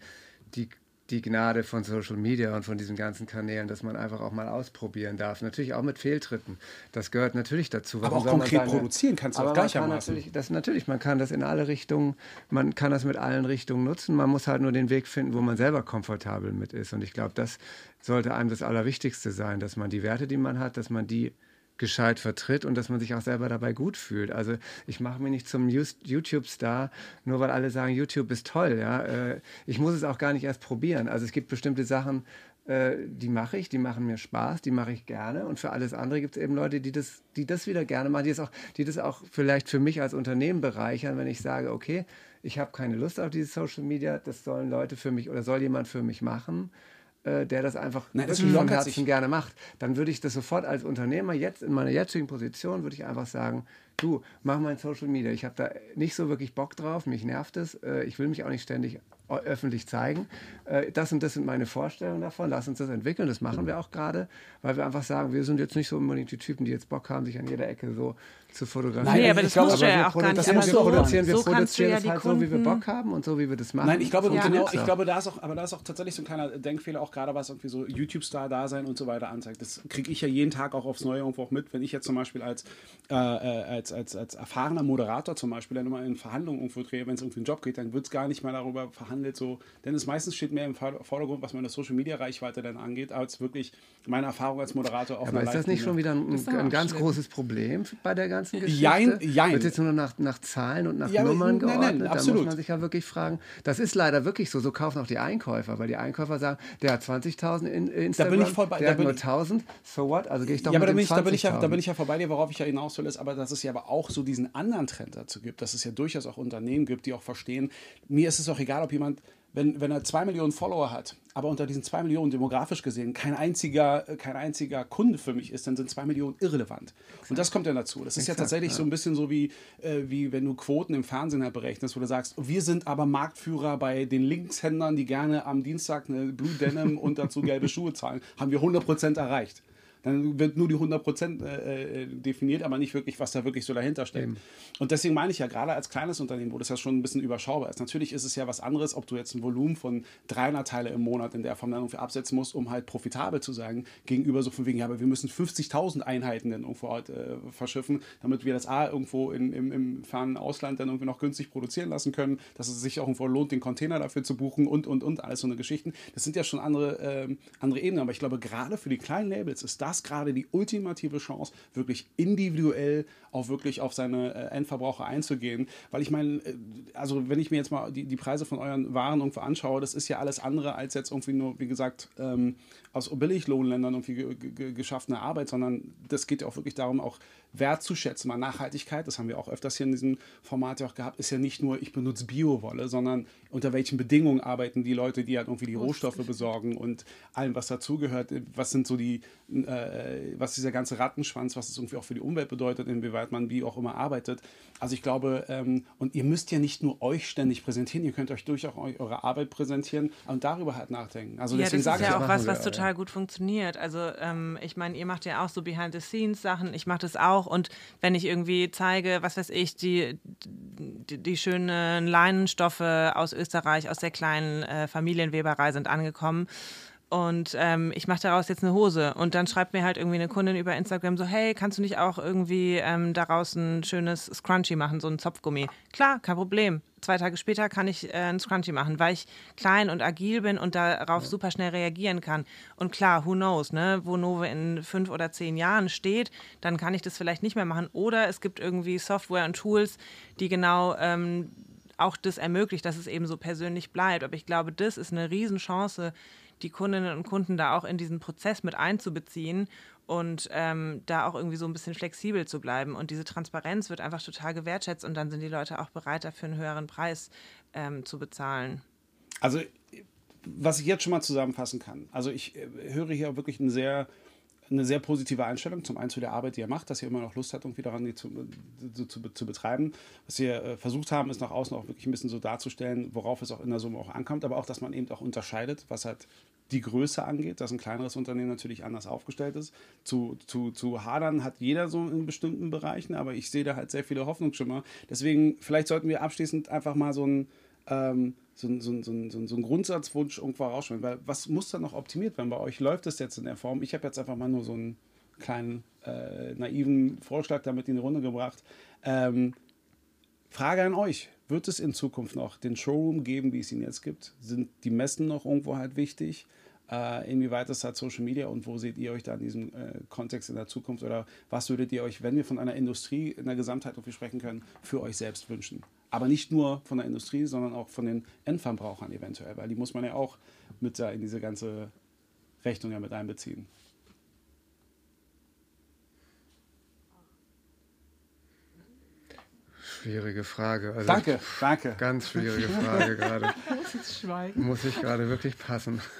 die die Gnade von Social Media und von diesen ganzen Kanälen, dass man einfach auch mal ausprobieren darf. Natürlich auch mit Fehltritten. Das gehört natürlich dazu. Warum aber auch konkret seine, produzieren kannst du auch gleichermaßen. Natürlich, das natürlich, man kann das in alle Richtungen, man kann das mit allen Richtungen nutzen. Man muss halt nur den Weg finden, wo man selber komfortabel mit ist. Und ich glaube, das sollte einem das Allerwichtigste sein, dass man die Werte, die man hat, dass man die gescheit vertritt und dass man sich auch selber dabei gut fühlt. Also ich mache mich nicht zum YouTube-Star, nur weil alle sagen, YouTube ist toll. Ja? Äh, ich muss es auch gar nicht erst probieren. Also es gibt bestimmte Sachen, äh, die mache ich, die machen mir Spaß, die mache ich gerne. Und für alles andere gibt es eben Leute, die das, die das wieder gerne machen, die das, auch, die das auch vielleicht für mich als Unternehmen bereichern, wenn ich sage, okay, ich habe keine Lust auf dieses Social Media, das sollen Leute für mich oder soll jemand für mich machen der das einfach Nein, das von Herzen gerne macht, dann würde ich das sofort als Unternehmer jetzt in meiner jetzigen Position würde ich einfach sagen, du, mach mal Social Media. Ich habe da nicht so wirklich Bock drauf, mich nervt es. Äh, ich will mich auch nicht ständig öffentlich zeigen. Äh, das und das sind meine Vorstellungen davon. Lass uns das entwickeln. Das machen wir auch gerade, weil wir einfach sagen, wir sind jetzt nicht so unbedingt die Typen, die jetzt Bock haben, sich an jeder Ecke so zu fotografieren. Nein, aber das glaube, musst du ja auch gar nicht. Wir so, produzieren, wir so produzieren es halt so, wie wir Bock haben und so, wie wir das machen. Nein, ich glaube, ja. genau, ich glaube, da ist auch, aber da ist auch tatsächlich so ein kleiner Denkfehler, auch gerade was irgendwie so YouTube-Star-Dasein und so weiter anzeigt. Das kriege ich ja jeden Tag auch aufs Neue irgendwo auch mit, wenn ich jetzt zum Beispiel als, äh, äh als, als, als erfahrener Moderator zum Beispiel dann immer in Verhandlungen irgendwo drehe, wenn es irgendwie einen Job geht, dann wird es gar nicht mehr darüber verhandelt, so, denn es meistens steht mehr im Vordergrund, was meine Social-Media-Reichweite dann angeht, als wirklich meine Erfahrung als Moderator auf ja, Aber ist das nicht schon wieder ein, ein ganz schlimm. großes Problem bei der ganzen Geschichte? Jein, jein. Wird jetzt nur nach, nach Zahlen und nach ja, Nummern nein, geordnet? Nein, absolut. Da muss man sich ja wirklich fragen. Das ist leider wirklich so. So kaufen auch die Einkäufer, weil die Einkäufer sagen, der hat 20.000 in Instagram, da bin ich voll bei, der hat nur 1.000. So what? Also gehe ich doch ja, mit aber da bin, ich, da, bin ich ja, da bin ich ja vorbei dir, worauf ich ja hinaus will, ist aber, dass es ja aber auch so diesen anderen Trend dazu gibt, dass es ja durchaus auch Unternehmen gibt, die auch verstehen, mir ist es auch egal, ob jemand wenn, wenn er zwei Millionen Follower hat, aber unter diesen zwei Millionen demografisch gesehen kein einziger, kein einziger Kunde für mich ist, dann sind zwei Millionen irrelevant. Und das kommt ja dazu. Das ist Exakt, ja tatsächlich ja. so ein bisschen so wie, äh, wie wenn du Quoten im Fernsehen halt berechnest, wo du sagst, wir sind aber Marktführer bei den Linkshändlern, die gerne am Dienstag eine Blue Denim und dazu gelbe Schuhe zahlen, haben wir 100% erreicht. Dann wird nur die 100% äh, äh, definiert, aber nicht wirklich, was da wirklich so dahinter steckt. Eben. Und deswegen meine ich ja, gerade als kleines Unternehmen, wo das ja schon ein bisschen überschaubar ist, natürlich ist es ja was anderes, ob du jetzt ein Volumen von 300 Teile im Monat in der Form dann irgendwie absetzen musst, um halt profitabel zu sein, gegenüber so von wegen, ja, aber wir müssen 50.000 Einheiten dann irgendwo halt, äh, verschiffen, damit wir das A irgendwo in, im, im fernen Ausland dann irgendwie noch günstig produzieren lassen können, dass es sich auch irgendwo lohnt, den Container dafür zu buchen und, und, und, alles so eine Geschichten. Das sind ja schon andere, äh, andere Ebenen, aber ich glaube, gerade für die kleinen Labels ist das das gerade die ultimative Chance, wirklich individuell auch wirklich auf seine äh, Endverbraucher einzugehen. Weil ich meine, äh, also wenn ich mir jetzt mal die, die Preise von euren Waren irgendwo anschaue, das ist ja alles andere als jetzt irgendwie nur, wie gesagt, ähm, aus Billiglohnländern irgendwie geschaffene Arbeit, sondern das geht ja auch wirklich darum, auch wertzuschätzen. Mal Nachhaltigkeit, das haben wir auch öfters hier in diesem Format ja auch gehabt, ist ja nicht nur, ich benutze Biowolle, sondern unter welchen Bedingungen arbeiten die Leute, die halt irgendwie die Rohstoffe besorgen und allem, was dazugehört. Was sind so die, äh, was dieser ganze Rattenschwanz, was es irgendwie auch für die Umwelt bedeutet, inwieweit man wie auch immer arbeitet. Also ich glaube, ähm, und ihr müsst ja nicht nur euch ständig präsentieren, ihr könnt euch durchaus eure Arbeit präsentieren und darüber halt nachdenken. Also ja, deswegen das ist ja auch was, was total gut funktioniert. Also ähm, ich meine, ihr macht ja auch so Behind-the-Scenes-Sachen, ich mache das auch und wenn ich irgendwie zeige, was weiß ich, die, die, die schönen Leinenstoffe aus Österreich, aus der kleinen äh, Familienweberei sind angekommen und ähm, ich mache daraus jetzt eine Hose. Und dann schreibt mir halt irgendwie eine Kundin über Instagram so, hey, kannst du nicht auch irgendwie ähm, daraus ein schönes Scrunchie machen, so ein Zopfgummi? Klar, kein Problem. Zwei Tage später kann ich äh, ein Scrunchie machen, weil ich klein und agil bin und darauf ja. super schnell reagieren kann. Und klar, who knows, ne? Wo Nove in fünf oder zehn Jahren steht, dann kann ich das vielleicht nicht mehr machen. Oder es gibt irgendwie Software und Tools, die genau ähm, auch das ermöglicht, dass es eben so persönlich bleibt. Aber ich glaube, das ist eine Riesenchance, die Kundinnen und Kunden da auch in diesen Prozess mit einzubeziehen und ähm, da auch irgendwie so ein bisschen flexibel zu bleiben. Und diese Transparenz wird einfach total gewertschätzt und dann sind die Leute auch bereit, dafür einen höheren Preis ähm, zu bezahlen. Also, was ich jetzt schon mal zusammenfassen kann, also ich äh, höre hier wirklich einen sehr eine sehr positive Einstellung. Zum einen zu der Arbeit, die ihr macht, dass ihr immer noch Lust habt, irgendwie daran die zu, zu, zu, zu betreiben. Was wir äh, versucht haben, ist nach außen auch wirklich ein bisschen so darzustellen, worauf es auch in der Summe auch ankommt, aber auch, dass man eben auch unterscheidet, was halt die Größe angeht, dass ein kleineres Unternehmen natürlich anders aufgestellt ist. Zu, zu, zu hadern hat jeder so in bestimmten Bereichen, aber ich sehe da halt sehr viele Hoffnungsschimmer. Deswegen, vielleicht sollten wir abschließend einfach mal so ein ähm, so, so, so, so, so ein Grundsatzwunsch irgendwo rausschreiben. Weil was muss da noch optimiert werden? Bei euch läuft es jetzt in der Form. Ich habe jetzt einfach mal nur so einen kleinen äh, naiven Vorschlag damit in die Runde gebracht. Ähm, Frage an euch. Wird es in Zukunft noch den Showroom geben, wie es ihn jetzt gibt? Sind die Messen noch irgendwo halt wichtig? Äh, inwieweit ist halt Social Media und wo seht ihr euch da in diesem äh, Kontext in der Zukunft? Oder was würdet ihr euch, wenn wir von einer Industrie in der Gesamtheit irgendwie sprechen können, für euch selbst wünschen? Aber nicht nur von der Industrie, sondern auch von den Endverbrauchern eventuell, weil die muss man ja auch mit da in diese ganze Rechnung ja mit einbeziehen. Schwierige Frage. Also danke, danke. Ganz schwierige Frage gerade. Muss ich gerade wirklich passen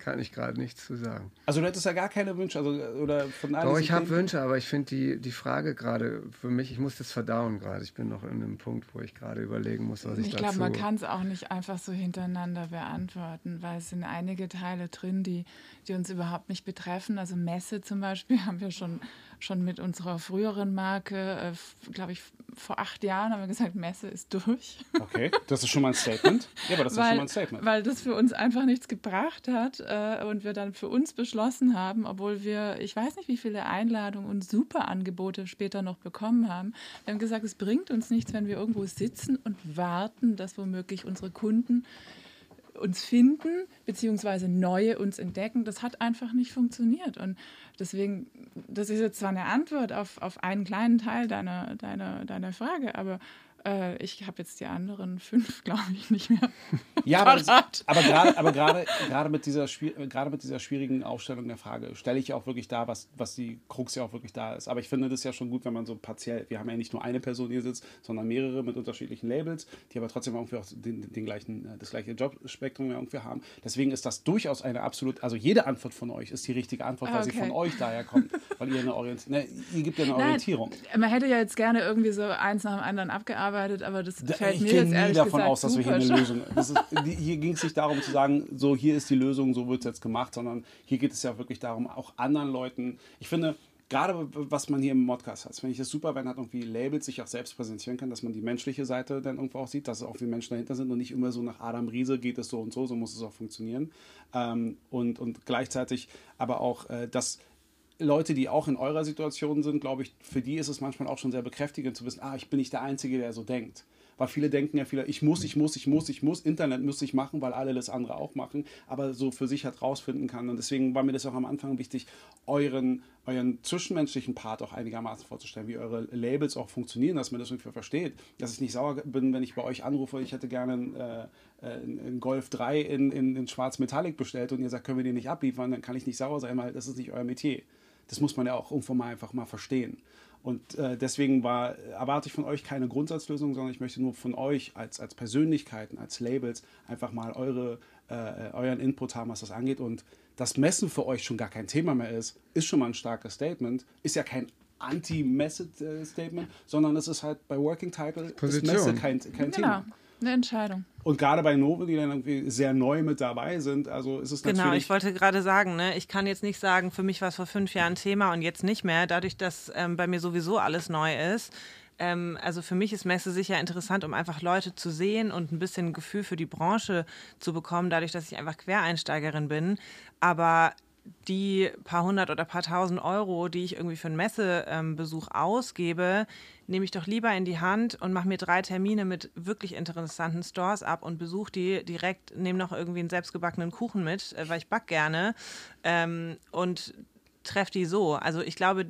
kann ich gerade nichts zu sagen. Also du hättest ja gar keine Wünsche, also oder von Doch, ich habe Wünsche, aber ich finde die, die Frage gerade für mich, ich muss das verdauen gerade. Ich bin noch in einem Punkt, wo ich gerade überlegen muss, was ich, ich dazu... Ich glaube, man kann es auch nicht einfach so hintereinander beantworten, weil es sind einige Teile drin, die, die uns überhaupt nicht betreffen. Also Messe zum Beispiel haben wir schon schon mit unserer früheren Marke, äh, glaube ich, vor acht Jahren haben wir gesagt, Messe ist durch. Okay, das ist schon mal ein Statement. Ja, aber das weil, ist schon mal ein Statement. Weil das für uns einfach nichts gebracht hat äh, und wir dann für uns beschlossen haben, obwohl wir, ich weiß nicht, wie viele Einladungen und super Angebote später noch bekommen haben. Wir haben gesagt, es bringt uns nichts, wenn wir irgendwo sitzen und warten, dass womöglich unsere Kunden uns finden, beziehungsweise neue uns entdecken. Das hat einfach nicht funktioniert. Und deswegen, das ist jetzt zwar eine Antwort auf, auf einen kleinen Teil deiner, deiner, deiner Frage, aber äh, ich habe jetzt die anderen fünf, glaube ich, nicht mehr. Ja, aber, das, aber gerade aber gerade, gerade, mit dieser, mit dieser schwierigen Aufstellung der Frage stelle ich auch wirklich dar, was, was die Krux ja auch wirklich da ist. Aber ich finde das ja schon gut, wenn man so partiell, wir haben ja nicht nur eine Person hier sitzt, sondern mehrere mit unterschiedlichen Labels, die aber trotzdem irgendwie auch den, den gleichen, äh, das gleiche Jobspektrum irgendwie haben. Deswegen ist das durchaus eine absolut, also jede Antwort von euch ist die richtige Antwort, weil okay. sie von euch daher kommt. weil ihr eine Orientierung, ne, ihr gibt ja eine Nein, Orientierung. Man hätte ja jetzt gerne irgendwie so eins nach dem anderen abgearbeitet gearbeitet, aber das da, fällt mir jetzt ehrlich davon gesagt aus, dass wir hier eine Lösung. Ist, hier ging es nicht darum zu sagen, so hier ist die Lösung, so wird es jetzt gemacht, sondern hier geht es ja wirklich darum, auch anderen Leuten. Ich finde, gerade was man hier im Modcast hat, finde ich es super, wenn halt irgendwie Labels sich auch selbst präsentieren kann, dass man die menschliche Seite dann irgendwo auch sieht, dass auch die Menschen dahinter sind und nicht immer so nach Adam Riese geht es so und so, so muss es auch funktionieren. Ähm, und, und gleichzeitig aber auch, äh, dass Leute, die auch in eurer Situation sind, glaube ich, für die ist es manchmal auch schon sehr bekräftigend zu wissen, ah, ich bin nicht der Einzige, der so denkt. Weil viele denken ja viele, ich muss, ich muss, ich muss, ich muss, Internet muss ich machen, weil alle das andere auch machen, aber so für sich halt rausfinden kann. Und deswegen war mir das auch am Anfang wichtig, euren, euren zwischenmenschlichen Part auch einigermaßen vorzustellen, wie eure Labels auch funktionieren, dass man das ungefähr versteht. Dass ich nicht sauer bin, wenn ich bei euch anrufe, ich hätte gerne einen, äh, einen Golf 3 in, in, in Schwarz Metallic bestellt und ihr sagt, können wir den nicht abliefern, dann kann ich nicht sauer sein, weil das ist nicht euer Metier. Das muss man ja auch irgendwo mal einfach mal verstehen. Und äh, deswegen war, erwarte ich von euch keine Grundsatzlösung, sondern ich möchte nur von euch als, als Persönlichkeiten, als Labels einfach mal eure, äh, euren Input haben, was das angeht. Und dass Messen für euch schon gar kein Thema mehr ist, ist schon mal ein starkes Statement. Ist ja kein Anti-Message-Statement, sondern es ist halt bei Working Title ist Messe kein, kein genau. Thema. Eine Entscheidung. Und gerade bei Nove, die dann irgendwie sehr neu mit dabei sind, also ist es natürlich. Genau, ich wollte gerade sagen, ne, ich kann jetzt nicht sagen, für mich war es vor fünf Jahren Thema und jetzt nicht mehr, dadurch, dass ähm, bei mir sowieso alles neu ist. Ähm, also für mich ist Messe sicher interessant, um einfach Leute zu sehen und ein bisschen ein Gefühl für die Branche zu bekommen, dadurch, dass ich einfach Quereinsteigerin bin. Aber die paar hundert oder paar tausend Euro, die ich irgendwie für einen Messebesuch ähm, ausgebe, nehme ich doch lieber in die Hand und mache mir drei Termine mit wirklich interessanten Stores ab und besuche die direkt, nehme noch irgendwie einen selbstgebackenen Kuchen mit, äh, weil ich back gerne ähm, und treffe die so. Also ich glaube,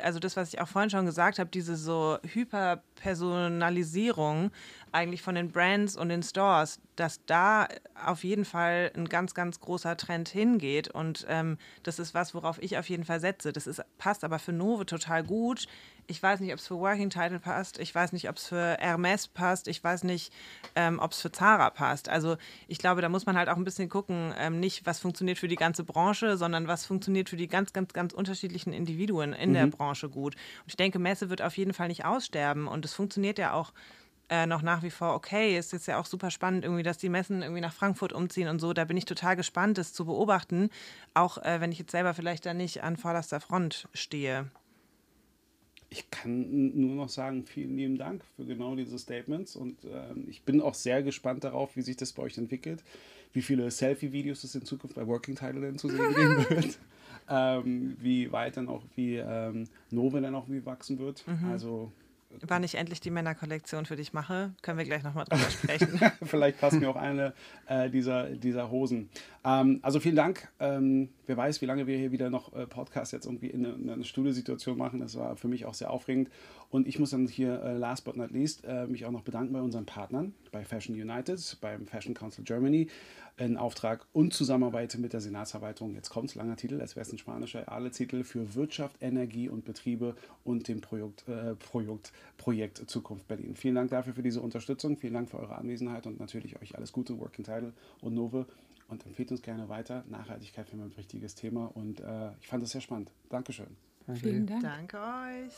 also das, was ich auch vorhin schon gesagt habe, diese so Hyperpersonalisierung eigentlich von den Brands und den Stores, dass da auf jeden Fall ein ganz, ganz großer Trend hingeht. Und ähm, das ist was, worauf ich auf jeden Fall setze. Das ist, passt aber für Nove total gut. Ich weiß nicht, ob es für Working Title passt. Ich weiß nicht, ob es für Hermes passt. Ich weiß nicht, ähm, ob es für Zara passt. Also ich glaube, da muss man halt auch ein bisschen gucken, ähm, nicht was funktioniert für die ganze Branche, sondern was funktioniert für die ganz, ganz, ganz unterschiedlichen Individuen in mhm. der Branche gut. Und ich denke, Messe wird auf jeden Fall nicht aussterben. Und es funktioniert ja auch äh, noch nach wie vor okay. Ist jetzt ja auch super spannend, irgendwie, dass die Messen irgendwie nach Frankfurt umziehen und so. Da bin ich total gespannt, das zu beobachten, auch äh, wenn ich jetzt selber vielleicht da nicht an vorderster Front stehe. Ich kann nur noch sagen, vielen lieben Dank für genau diese Statements und äh, ich bin auch sehr gespannt darauf, wie sich das bei euch entwickelt, wie viele Selfie-Videos es in Zukunft bei Working Title zu sehen geben wird. Ähm, wie weit dann auch, wie ähm, Nove dann auch wie wachsen wird. Mhm. Also Wann ich endlich die Männerkollektion für dich mache, können wir gleich nochmal drüber sprechen. Vielleicht passt mir auch eine äh, dieser, dieser Hosen. Ähm, also vielen Dank. Ähm, wer weiß, wie lange wir hier wieder noch äh, Podcast jetzt irgendwie in in eine Studiosituation machen. Das war für mich auch sehr aufregend. Und ich muss dann hier, äh, last but not least, äh, mich auch noch bedanken bei unseren Partnern, bei Fashion United, beim Fashion Council Germany, in Auftrag und Zusammenarbeit mit der Senatsverwaltung, jetzt kommt es, langer Titel, es wäre ein spanischer Alle-Titel für Wirtschaft, Energie und Betriebe und dem Projekt, äh, Projekt, Projekt Zukunft Berlin. Vielen Dank dafür für diese Unterstützung, vielen Dank für eure Anwesenheit und natürlich euch alles Gute, Working Title und Nove und empfehlt uns gerne weiter. Nachhaltigkeit für ein richtiges Thema und äh, ich fand das sehr spannend. Dankeschön. Vielen Dank. Danke euch.